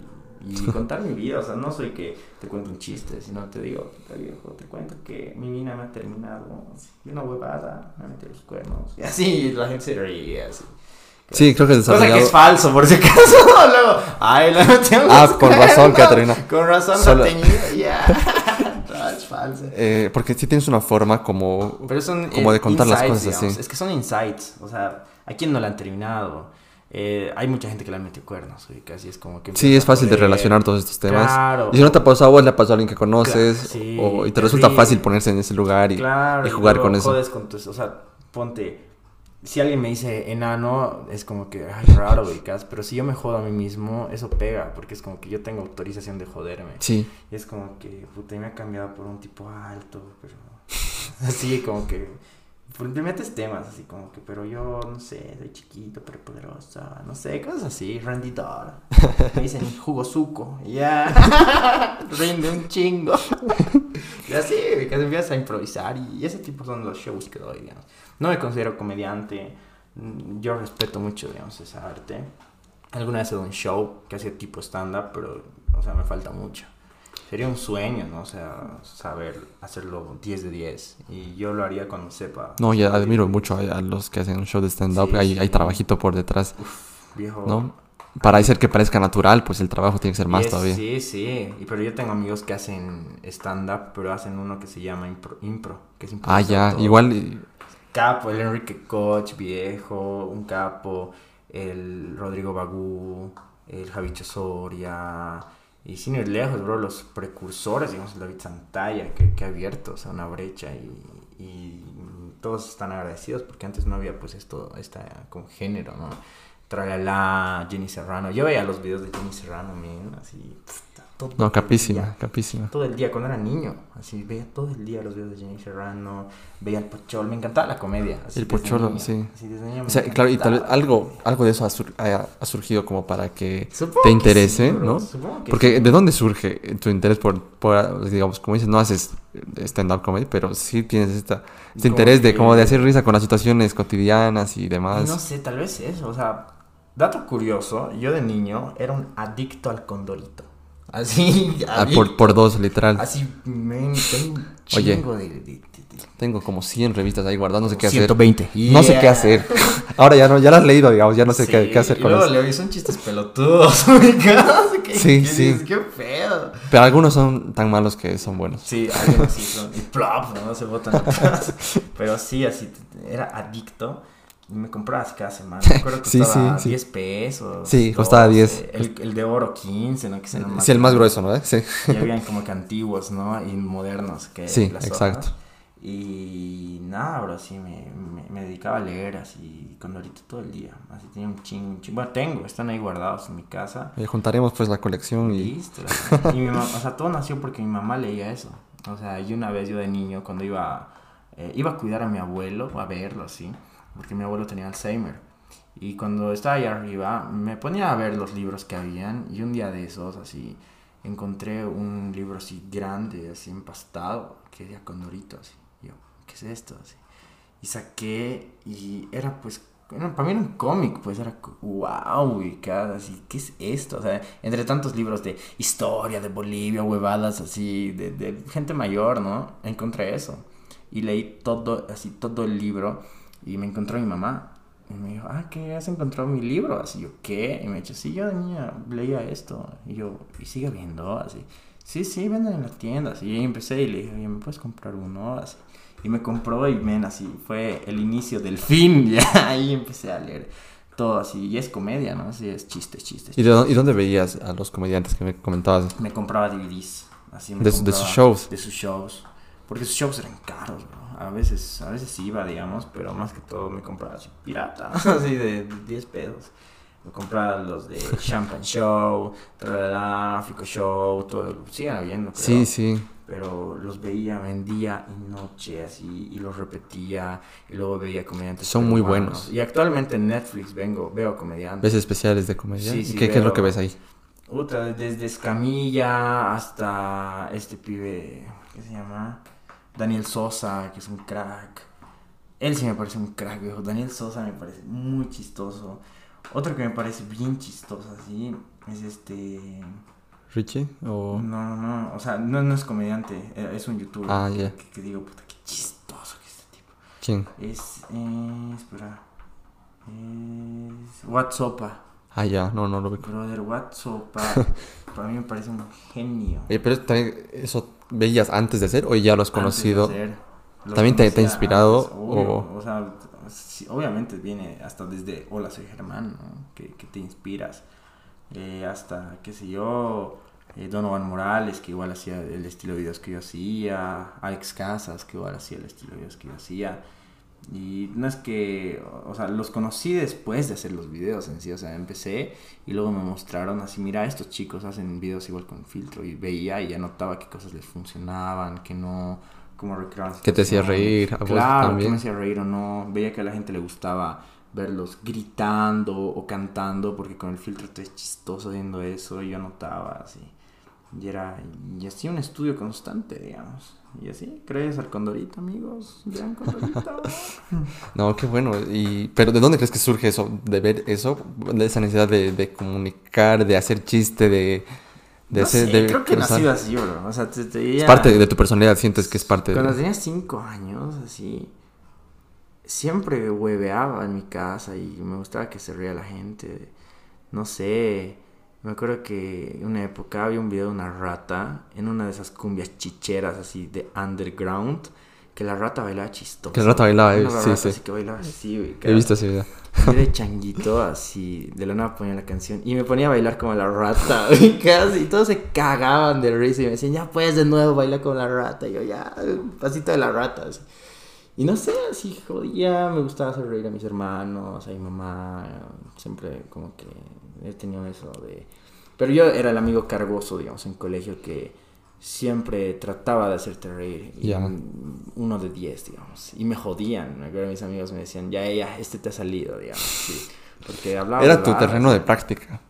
y, y contar mi vida. O sea, no soy que te cuento un chiste, sino te digo, "Puta, viejo, te cuento que mi mina me ha terminado, y una huevada, me metió los cuernos, y así, y la gente se ríe, así. Sí, creo que es Cosa que desarrollado. es falso, por si acaso. Luego, ay, la metió Ah, con razón terminado. Con razón Solo- la tenía, ya. Es falso. Eh, porque sí tienes una forma como... Pero son Como eh, de contar las cosas digamos. así. Es que son insights. O sea, ¿a quién no la han terminado? Eh, hay mucha gente que le han metido cuernos. Y casi es como que. Sí, es fácil de relacionar todos estos temas. Claro. Y si no te ha pasado a vos, le ha pasado a alguien que conoces. Claro, sí, o, y te resulta fácil ponerse en ese lugar y, Claro, y jugar luego con eso. jodes con tus- o sea, ponte. Si alguien me dice enano, es como que, ay, raro, ubicas. Pero si yo me jodo a mí mismo, eso pega. Porque es como que yo tengo autorización de joderme. Sí, Y es como que, puta, y me ha cambiado por un tipo alto, pero así como que, le metes temas así como que, pero yo, no sé, soy chiquito, pero poderosa, no sé, cosas así, rendidor. Me dicen jugosuco, ya, rinde un chingo. Y así, que empiezas a improvisar y ese tipo son los shows que doy, digamos. No me considero comediante, mm, yo respeto mucho, digamos, esa arte. Alguna vez he dado un show que hacía tipo stand-up, pero, o sea, me falta mucho. Sería un sueño, ¿no? O sea, saber hacerlo 10 de 10. Y yo lo haría cuando sepa. no, ya admiro mucho a, a los que hacen un show de stand-up. Sí, hay, sí. hay trabajito por detrás, Viejo. ¿no? Para hacer que parezca natural, pues el trabajo tiene que ser más todavía. Sí, sí. Pero yo tengo amigos que hacen stand-up, pero hacen uno que se llama impro, impro que es Ah, ya, todo. igual... Capo, el Enrique Koch, viejo, un capo, el Rodrigo Bagú, el Javicho Soria, y sin ir lejos, bro, los precursores, digamos, el David Santalla, que, que ha abierto, o sea, una brecha y, todos están agradecidos porque antes no había, pues, esto, esta, como género, ¿no? Tralala, Jenny Serrano, yo veía los videos de Jenny Serrano, man, así, todo No, capísima, día. capísima. Todo el día, cuando era niño, así veía todo el día los videos de Jenny Serrano, veía el Pocholo, me encantaba la comedia. así El Pocholo, niño, sí. así O sea, claro, y tal vez algo, algo de eso ha, sur- ha- ha surgido como para que Supongo te que interese, sí, ¿no? supongo que Porque sí. ¿de dónde surge tu interés por, por, digamos, como dices, no haces stand-up comedy, pero sí tienes esta, este Como interés de como de hacer risa con las situaciones cotidianas y demás? No sé, tal vez eso, o sea, dato curioso, yo de niño era un adicto al condorito. Así, Ah, por, por dos, literal. Así, tengo un Oye. chingo de, de- de- de- Tengo como 100 revistas ahí guardadas, no sé qué hacer. 120. No sé qué Yeah. hacer. Ahora ya no, ya las has leído, digamos, ya no sé qué, Sí, qué hacer con eso. leo son chistes pelotudos. que- Sí, sí. Qué feo. Pero algunos son tan malos que son buenos. Sí, algunos sí son. Y plop, ¿no? Se botan atrás. Pero sí, así, era adicto. Y me compraba así cada semana. Me acuerdo que Sí, costaba sí, sí. 10 pesos. Sí, costaba 10. El, el de oro 15, ¿no? Que se Sí, el más grueso, ¿no? Sí. Y habían como que antiguos, ¿no? Y modernos. Que Sí, las exacto. Y nada, bro, así me, me, me dedicaba a leer así con ahorita todo el día. Así tenía un chingo, un chingo. Bueno, tengo, están ahí guardados en mi casa. Eh, juntaremos pues la colección y... Listo. Y mi mamá, o sea, todo nació porque mi mamá leía eso. O sea, y una vez yo de niño, cuando iba, eh, iba a cuidar a mi abuelo, a verlo así, porque mi abuelo tenía Alzheimer. Y cuando estaba ahí arriba, me ponía a ver los libros que habían, y un día de esos, así, encontré un libro así grande, así empastado, que decía Condorito, así. Yo, ¿qué es esto? Así. Y saqué, y era pues era- para mí era un cómic, pues era wow, y cada así, ¿qué es esto? O sea, entre tantos libros de historia de Bolivia, huevadas así, de, de gente mayor, ¿no? Encontré eso. Y leí todo, así, todo el libro, y me encontró mi mamá. Y me dijo, ah, ¿qué has encontrado mi libro? Así yo, ¿qué? Y me dijo, sí, yo de niña leía esto. Y yo, ¿y sigue viendo? Así, sí, sí, venden en la tienda. Así, y empecé y le dije, oye, ¿me puedes comprar uno? Así. Y me compró y, men, así, fue el inicio del fin. Ya, ahí empecé a leer todo así. Y es comedia, ¿no? Así es chistes, chistes. ¿Y, de dónde, y dónde veías a los comediantes que me comentabas? Me compraba DVDs. Así me De su- de sus compraba- shows. De sus shows. Porque sus shows eran caros, bro. A veces, a veces iba, digamos, pero más que todo me compraba así pirata. así de, de 10 pesos. Me compraba los de Champagne Show, Tralala, Africo Show, todo. Siguen habiendo, creo. Sí, sí. Pero los veía en día y noche, así, y los repetía, y luego veía comediantes. Son muy buenos. Y actualmente en Netflix vengo, veo comediantes. ¿Ves especiales de comedia? Sí, ¿Y sí, ¿Qué, qué es lo veo. que ves ahí? Otra, desde Escamilla hasta este pibe, ¿qué se llama? Daniel Sosa, que es un crack. Él sí me parece un crack, viejo. Daniel Sosa me parece muy chistoso. Otro que me parece bien chistoso, así, es este... ¿Richie? ¿O...? No, no, no, o sea, no, no es comediante, eh, es un youtuber. Ah, ya. que, que digo, puta, qué chistoso que es este tipo. ¿Quién? Es, eh, espera, es Whatsopa. Ah, ya. No, no lo veo. Brother, Whatsopa, para mí me parece un genio. Oye, pero también, ¿eso veías antes de hacer o ya lo has conocido? los ¿También te- te ha inspirado obvio, o- o sea, sí, obviamente viene hasta desde Hola, soy Germán, ¿no? que, que te inspiras. Eh, hasta, qué sé yo, eh, Donovan Morales, que igual hacía el estilo de videos que yo hacía. Alex Casas, que igual hacía el estilo de videos que yo hacía. Y no es que, o sea, los conocí después de hacer los videos en sí, o sea, empecé y luego me mostraron así, mira, estos chicos hacen videos igual con filtro y veía y ya notaba qué cosas les funcionaban, que no, cómo recreaban. Que te hacía reír, a vos Claro, que me hacía reír o no, veía que a la gente le gustaba verlos gritando o cantando porque con el filtro te es chistoso viendo eso y yo notaba así. Y era, y así un estudio constante, digamos. Y así, ¿crees al Condorito, amigos? Gran Condorito. No, qué bueno. Y, pero ¿de dónde crees que surge eso? De ver eso, de esa necesidad de, de comunicar, de hacer chiste, de, de no sé, de creo que cruzar? nació así, bro. O sea, te, te Es parte de, tu personalidad, sientes que es parte Cuando de... tenía cinco años, así, siempre hueveaba en mi casa y me gustaba que se ría la gente. No sé, me acuerdo que en una época había un video de una rata en una de esas cumbias chicheras así de underground, que la rata bailaba chistoso. Que la rata bailaba, eh, sí, sí. así que bailaba así, güey, He visto ese video. Yo de changuito, así, de la nada ponía la canción y me ponía a bailar como la rata, y casi, y todos se cagaban de risa y me decían, ya puedes de nuevo bailar como la rata, y yo ya, pasito de la rata, así. Y no sé, así jodía, me gustaba hacer reír a mis hermanos, a mi mamá, siempre como que he tenido eso de, Pero yo era el amigo cargoso, digamos, en colegio que siempre trataba de hacerte reír. Y Uno de diez, digamos. Y me jodían. Me acuerdo mis amigos me decían, ya, ya, este te ha salido, digamos. Sí. Porque hablaba. Era tu terreno de práctica.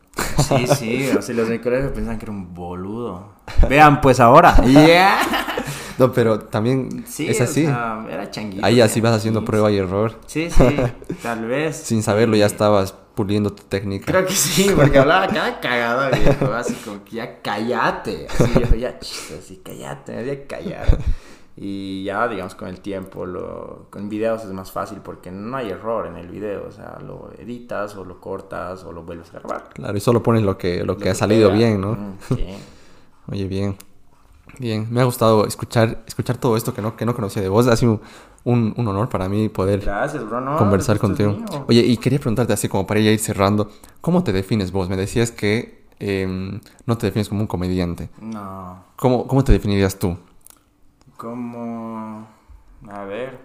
Sí, sí. O sea, los de colegio pensaban que era un boludo. Vean, pues ahora. Yeah. No, pero también Sí, es o así. sea, era changuito. Ahí así vas sí. haciendo prueba y error. Sí, sí, tal vez. Sin saberlo ya estabas puliendo tu técnica. Creo que sí, porque hablaba cada cagada, viejo, así como que ya cállate, así yo ya, así cállate, me había callar. Y ya, digamos, con el tiempo, lo, con videos es más fácil porque no hay error en el video, o sea, lo editas o lo cortas o lo vuelves a grabar. Claro, y solo pones lo que, lo Lo que ha salido pega. bien, ¿no? Mm, Sí. Oye, bien. Bien, me ha gustado escuchar, escuchar todo esto que no, que no conocía de vos. Ha sido un, un honor para mí poder Gracias, conversar contigo. Oye, y quería preguntarte así como para ya ir cerrando, ¿cómo te defines vos? Me decías que em, no te defines como un comediante. No, ¿Cómo, cómo te definirías tú? como... A ver...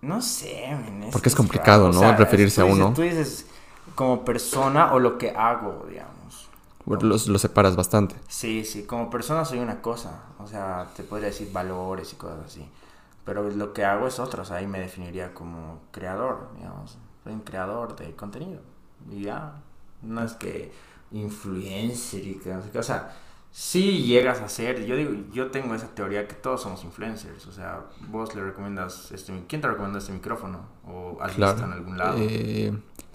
No sé, men, Porque es complicado, ¿no? Referirse tú a dices- uno. Tú dices como persona o lo que hago, digamos. Los, los separas bastante. Sí, sí, como persona soy una cosa. O sea, te podría decir valores y cosas así. Pero lo que hago es otra. O sea, ahí me definiría como creador, digamos. Soy un creador de contenido. Y ya. No es que influencer y que no sé qué. O sea, sí llegas a ser. Yo digo, yo tengo esa teoría que todos somos influencers. O sea, vos le recomiendas este. ¿Quién te recomendó este micrófono? ¿O has visto en algún lado? Eh,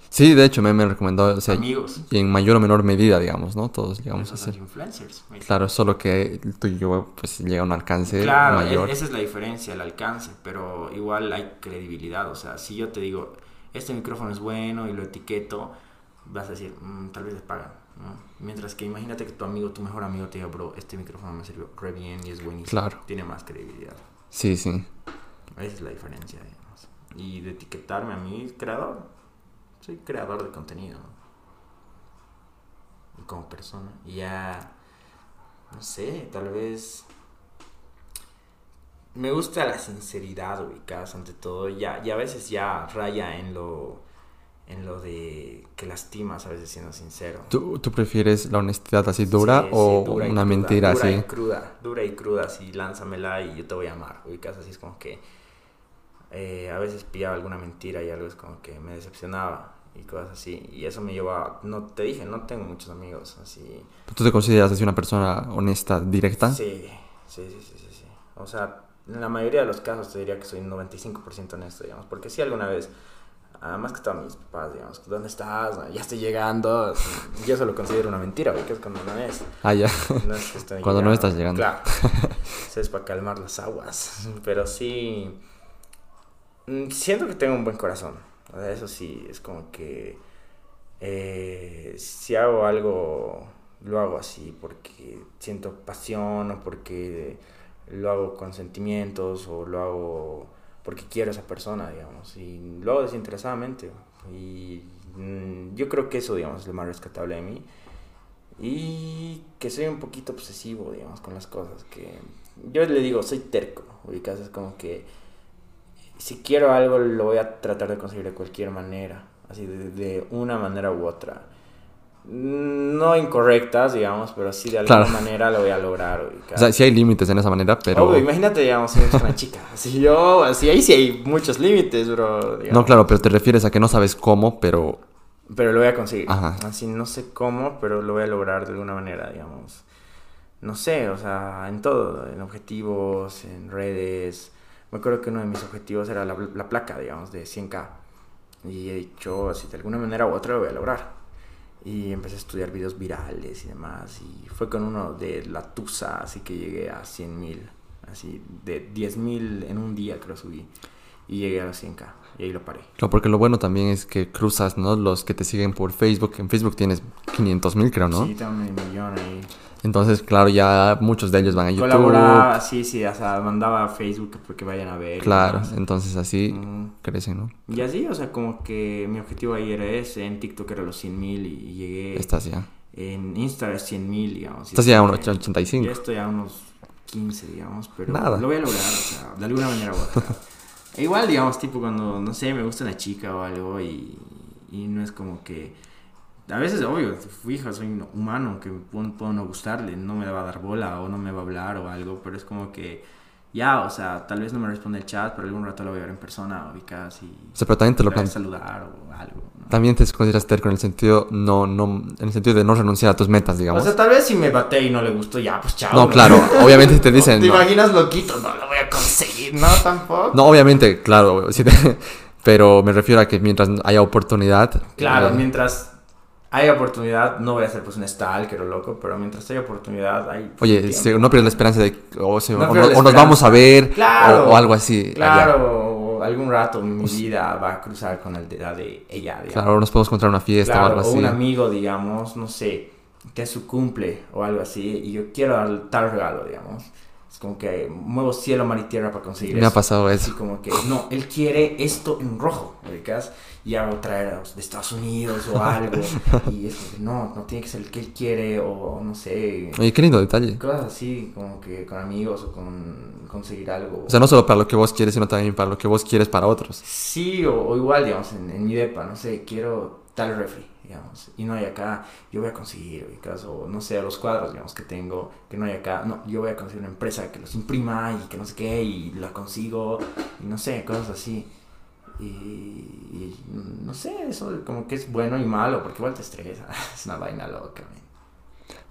sí, de hecho me, me han recomendado, o sea, Amigos. y en mayor o menor medida, digamos, ¿no? Todos llegamos a ser. influencers. Claro, solo que tú y yo pues llega a un alcance Claro, mayor. e- esa es la diferencia, el alcance, pero igual hay credibilidad, o sea, si yo te digo, este micrófono es bueno y lo etiqueto, vas a decir, "Mm, tal vez les pagan, ¿no? Mientras que imagínate que tu amigo, tu mejor amigo te diga, bro, este micrófono me sirvió re bien y es buenísimo, Claro. tiene más credibilidad, Sí, sí. esa es la diferencia, digamos. Y de etiquetarme a mí, creador, soy creador de contenido, y como persona, y ya, no sé, tal vez me gusta la sinceridad ubicadas ante todo. Ya, y a veces ya raya en lo, en lo de que lastimas a veces siendo sincero. ¿Tú, tú prefieres la honestidad así dura Sí, o sí, dura una cruda, mentira dura así? Y cruda, dura y cruda, así lánzamela y yo te voy a amar. Ubicas así es como que eh, a veces pillaba alguna mentira y algo es como que me decepcionaba y cosas así. Y eso me lleva, no te dije, no tengo muchos amigos así. ¿Tú te consideras así una persona honesta, directa? Sí, sí, sí, sí, sí, sí. O sea, en la mayoría de los casos te diría que soy un 95% honesto, digamos, porque si alguna vez, además que estaban mis papás, digamos, ¿dónde estás? Ya estoy llegando. Yo eso lo considero una mentira, porque es cuando no es. Ah, ya. No es que estoy Cuando no estás llegando. Claro. Eso es para calmar las aguas. Pero sí. mm, Siento que tengo un buen corazón. O sea, eso sí, es como que. eh, si hago algo, lo hago así porque siento pasión o porque lo hago con sentimientos o lo hago porque quiero a esa persona, digamos. Y lo hago desinteresadamente. Y mm, yo creo que eso, digamos, es lo más rescatable de mí. Y que soy un poquito obsesivo, digamos, con las cosas. Que yo le digo, soy terco. Ubicas, es como que si quiero algo lo voy a tratar de conseguir de cualquier manera. Así, de, de una manera u otra. No incorrectas, digamos, pero sí de alguna Claro. manera lo voy a lograr. O sea, sí hay límites en esa manera, pero... Obvio, imagínate, digamos, si es una chica. Así yo, así ahí sí hay muchos límites, bro. digamos. No, claro, pero te refieres a que no sabes cómo, pero... Pero lo voy a conseguir. Ajá. Así no sé cómo, pero lo voy a lograr de alguna manera, digamos. No sé, o sea, en todo, en objetivos, en redes. Me acuerdo que uno de mis objetivos era la, la placa, digamos, de 100k. Y he dicho, así de alguna manera u otra lo voy a lograr. Y empecé a estudiar videos virales y demás. Y fue con uno de la Tusa, así que llegué a 100 mil. Así, de 10 mil en un día creo subí. Y llegué a los 100k. Y ahí lo paré. Claro, porque lo bueno también es que cruzas, ¿no? Los que te siguen por Facebook. En Facebook tienes 500 mil, creo, ¿no? Sí, tengo un millón ahí. Entonces, claro, ya muchos de ellos van a YouTube. Colaboraba, sí, sí, o sea, mandaba a Facebook porque vayan a ver. Claro, entonces así Mm. crecen, ¿no? Y así, o sea, como que mi objetivo ahí era ese, en TikTok era los 100 mil y llegué. Estás ya. En Instagram 100 mil, digamos. Estás ya a unos 85. Ya estoy a unos 15, digamos, pero Nada. lo voy a lograr, o sea, de alguna manera u otra. E igual, digamos, tipo cuando, no sé, me gusta una chica o algo y, y no es como que a veces, obvio, fijo, soy humano que puedo, puedo no gustarle, no me va a dar bola o no me va a hablar o algo, pero es como que ya, o sea, tal vez no me responde el chat, pero algún rato lo voy a ver en persona, ubicas y O sea, pero también te lo voy a plan- saludar o algo. ¿no? También te consideras terco en el sentido, no, no, en el sentido de no renunciar a tus metas, digamos. O sea, tal vez si me bate y no le gustó, ya, pues chao. no, claro, obviamente te dicen. ¿Te no. imaginas loquito? No lo voy a conseguir, no, tampoco. No, obviamente, claro, sí te- pero me refiero a que mientras haya oportunidad. Claro, eh, mientras haya oportunidad, no voy a ser pues un stalker o loco, pero mientras haya oportunidad, hay. pues, Oye, se- no pierdas la esperanza de o, se- No o no- o nos vamos a ver Claro. o, o algo así. allá. Claro, algún rato mi vida va a cruzar con el de la de ella, digamos. Claro, nos podemos encontrar en una fiesta Claro, o algo o así. un amigo, digamos, no sé, que es su cumple o algo así, y yo quiero dar tal regalo, digamos. Es como que muevo cielo, mar y tierra para conseguir Me eso. ha pasado Así eso. como que, no, él quiere esto en rojo, ubicas, y ya voy a traer de Estados Unidos o algo. y es como que, no, no tiene que ser el que él quiere, o no sé, Oye, qué lindo detalle. cosas así, como que con amigos o con conseguir algo. O sea, no solo para lo que vos quieres, sino también para lo que vos quieres para otros. Sí, o, o igual, digamos, en, en mi depa, no sé, quiero tal refri, digamos, y no hay acá, yo voy a conseguir, ubicas, o no sé, los cuadros, digamos, que tengo, que no hay acá, no, yo voy a conseguir una empresa que los imprima y que no sé qué, y la consigo, y no sé, cosas así. Y, y no sé, eso como que es bueno y malo, porque igual te estresa, es una vaina loca. man.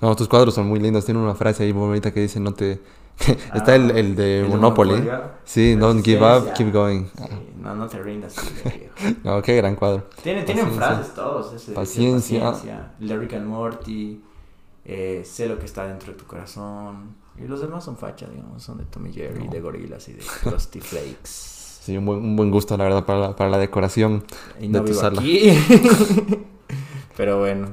No, tus cuadros son muy lindos. Tiene una frase ahí muy bonita que dice, no te... Está el, el de Ah, El Monopoly. Monopoly, Sí, don't give up, keep going. Sí, no, no te rindas. No, qué gran cuadro. Tiene, tienen frases todos. Ese, Paciencia. Rick and Morty. eh, sé lo que está dentro de tu corazón. Y los demás son facha, digamos. Son de Tommy Jerry, No. de Gorillaz y de Krusty Flakes. Sí, un buen, un buen gusto, la verdad, para la, para la decoración. Y De no tu vivo sala. aquí. Pero bueno.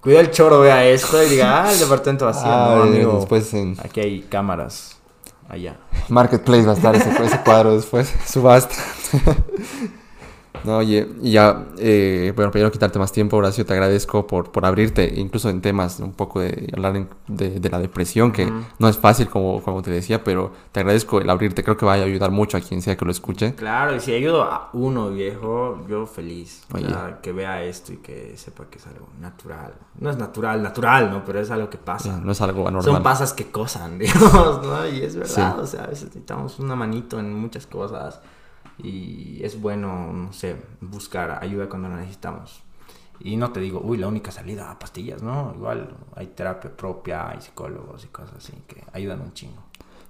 Cuida el choro, vea esto y diga, ah, el departamento vacío. Ah, no, amigo. después en Aquí hay cámaras. Allá. Marketplace va a estar ese, ese cuadro después. Subasta. No, oye, y ya, eh, bueno, no quitarte más tiempo, Horacio, te agradezco por, por abrirte, incluso en temas un poco de hablar en- de, de la depresión, que no es fácil, como, como te decía, pero te agradezco el abrirte, creo que va a ayudar mucho a quien sea que lo escuche. Claro, y si ayudo a uno viejo, yo feliz. O Oye. sea, que vea esto y que sepa que es algo natural. No es natural, natural, ¿no? Pero es algo que pasa. No es algo Son anormal. pasas que cosan, digamos, ¿no? Y es verdad, Sí. o sea, a veces necesitamos una manito en muchas cosas. Y es bueno, no sé, buscar ayuda cuando la necesitamos. Y no te digo, uy, la única salida pastillas, ¿no? Igual hay terapia propia, hay psicólogos y cosas así que ayudan un chingo.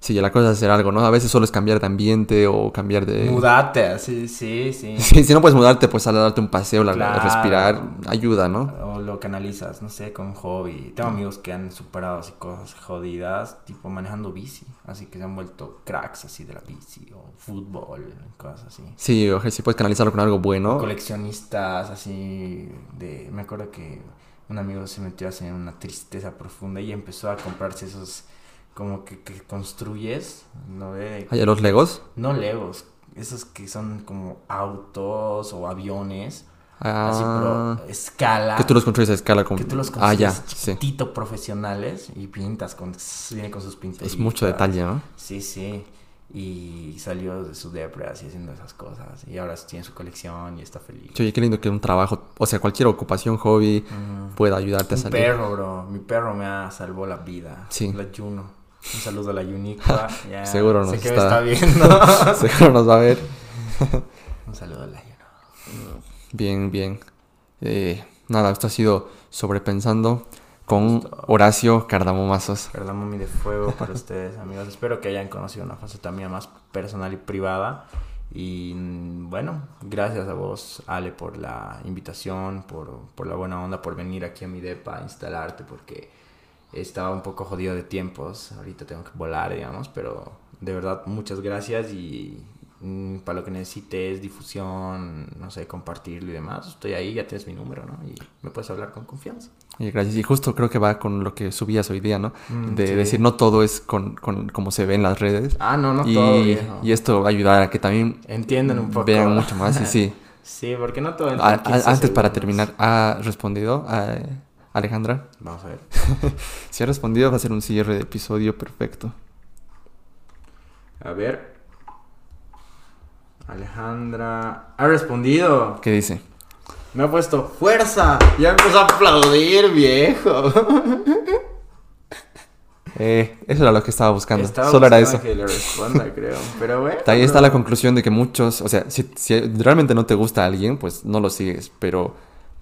Sí, la cosa es hacer algo, ¿no? A veces solo es cambiar de ambiente o cambiar de... Mudate, así, sí, sí. Sí, si no puedes mudarte, pues sal a darte un paseo, la- Claro. respirar, ayuda, ¿no? O lo canalizas, no sé, con un hobby. Tengo amigos que han superado así cosas jodidas, tipo manejando bici. Así que se han vuelto cracks así de la bici, o fútbol, cosas así. Sí, ojalá si puedes canalizarlo con algo bueno. Coleccionistas así de... Me acuerdo que un amigo se metió así en una tristeza profunda y empezó a comprarse esos como que, que construyes, ¿no ve? Hay los Legos. No legos, esos que son como autos o aviones. Ah, Así, pero escala. que tú los construyes a escala como... Que tú los Ah, ya, construyes sí. chiquitito profesionales y pintas con, viene con sus pintas. Es mucho detalle, ¿no? Sí, sí. Y salió de su depre así haciendo esas cosas. Y ahora tiene su colección y está feliz. Sí, oye, qué lindo que un trabajo, o sea, cualquier ocupación, hobby, Ujú. pueda ayudarte a salir. perro, bro. Mi perro me ha salvó la vida. Sí. La Juno. Un saludo a la Yunicua. Ya Seguro sé nos que está- me está viendo. Seguro nos va a ver. Un saludo a la Juno. Bien, bien. Eh, nada, esto ha sido sobrepensando con Horacio Cardamomazos. Cardamomi de fuego para ustedes, amigos. Espero que hayan conocido una faceta mía más personal y privada. Y mm, bueno, gracias a vos, Ale, por la invitación, por, por la buena onda, por venir aquí a mi depa a instalarte, porque estaba un poco jodido de tiempos. Ahorita tengo que volar, digamos, pero de verdad, muchas gracias. Y mm, para lo que necesites, difusión, no sé, compartirlo y demás, estoy ahí, ya tienes mi número, ¿no? Y me puedes hablar con confianza. Y gracias. Y justo creo que va con lo que subías hoy día, ¿no? Mm, de sí. decir, no todo es con, con como se ve en las redes. Ah, no, no y, todo, viejo. y esto va a ayudar a que también Entienden un poco. vean mucho más. Y sí. Sí, porque no todo en A- a- 15 antes para terminar, ¿ha respondido a Alejandra? Vamos a ver. Si ha respondido, va a ser un cierre de episodio perfecto. A ver. Alejandra. ¿Ha respondido? ¿Qué dice? Me ha puesto fuerza. Ya empezó a aplaudir, viejo. Eh, eso era lo que estaba buscando. Estaba Solo era eso. que le responda, creo. Pero bueno. Ahí está la conclusión de que muchos, o sea, si, si realmente no te gusta alguien, pues no lo sigues, pero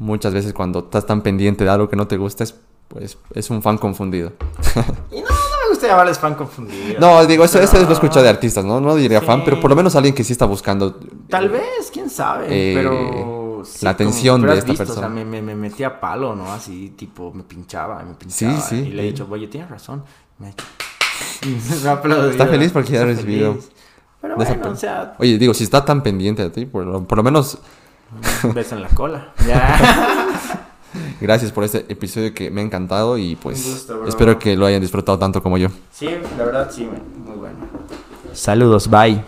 muchas veces cuando estás tan pendiente de algo que no te gusta, es, pues es un fan confundido. Y no, no me gusta llamarles fan confundido. No, digo, eso, eso es lo escuchado de artistas, ¿no? No diría Sí. fan, pero por lo menos alguien que sí está buscando. Tal vez, quién sabe. Eh, pero. sí, la atención de esta visto, persona. O sea, me, me, me metía palo, ¿no? Así, tipo, me pinchaba, me pinchaba. sí, Y le he sí. dicho, oye, tienes razón. Me me aplaudido. Está feliz porque ya ha recibido. Pero bueno, o sea, Oye, digo, si está tan pendiente de ti, por lo, por lo menos un beso en la cola. Ya. gracias por este episodio que me ha encantado y pues gusto, espero que lo hayan disfrutado tanto como yo. sí, la verdad, sí, muy bueno. Saludos, bye.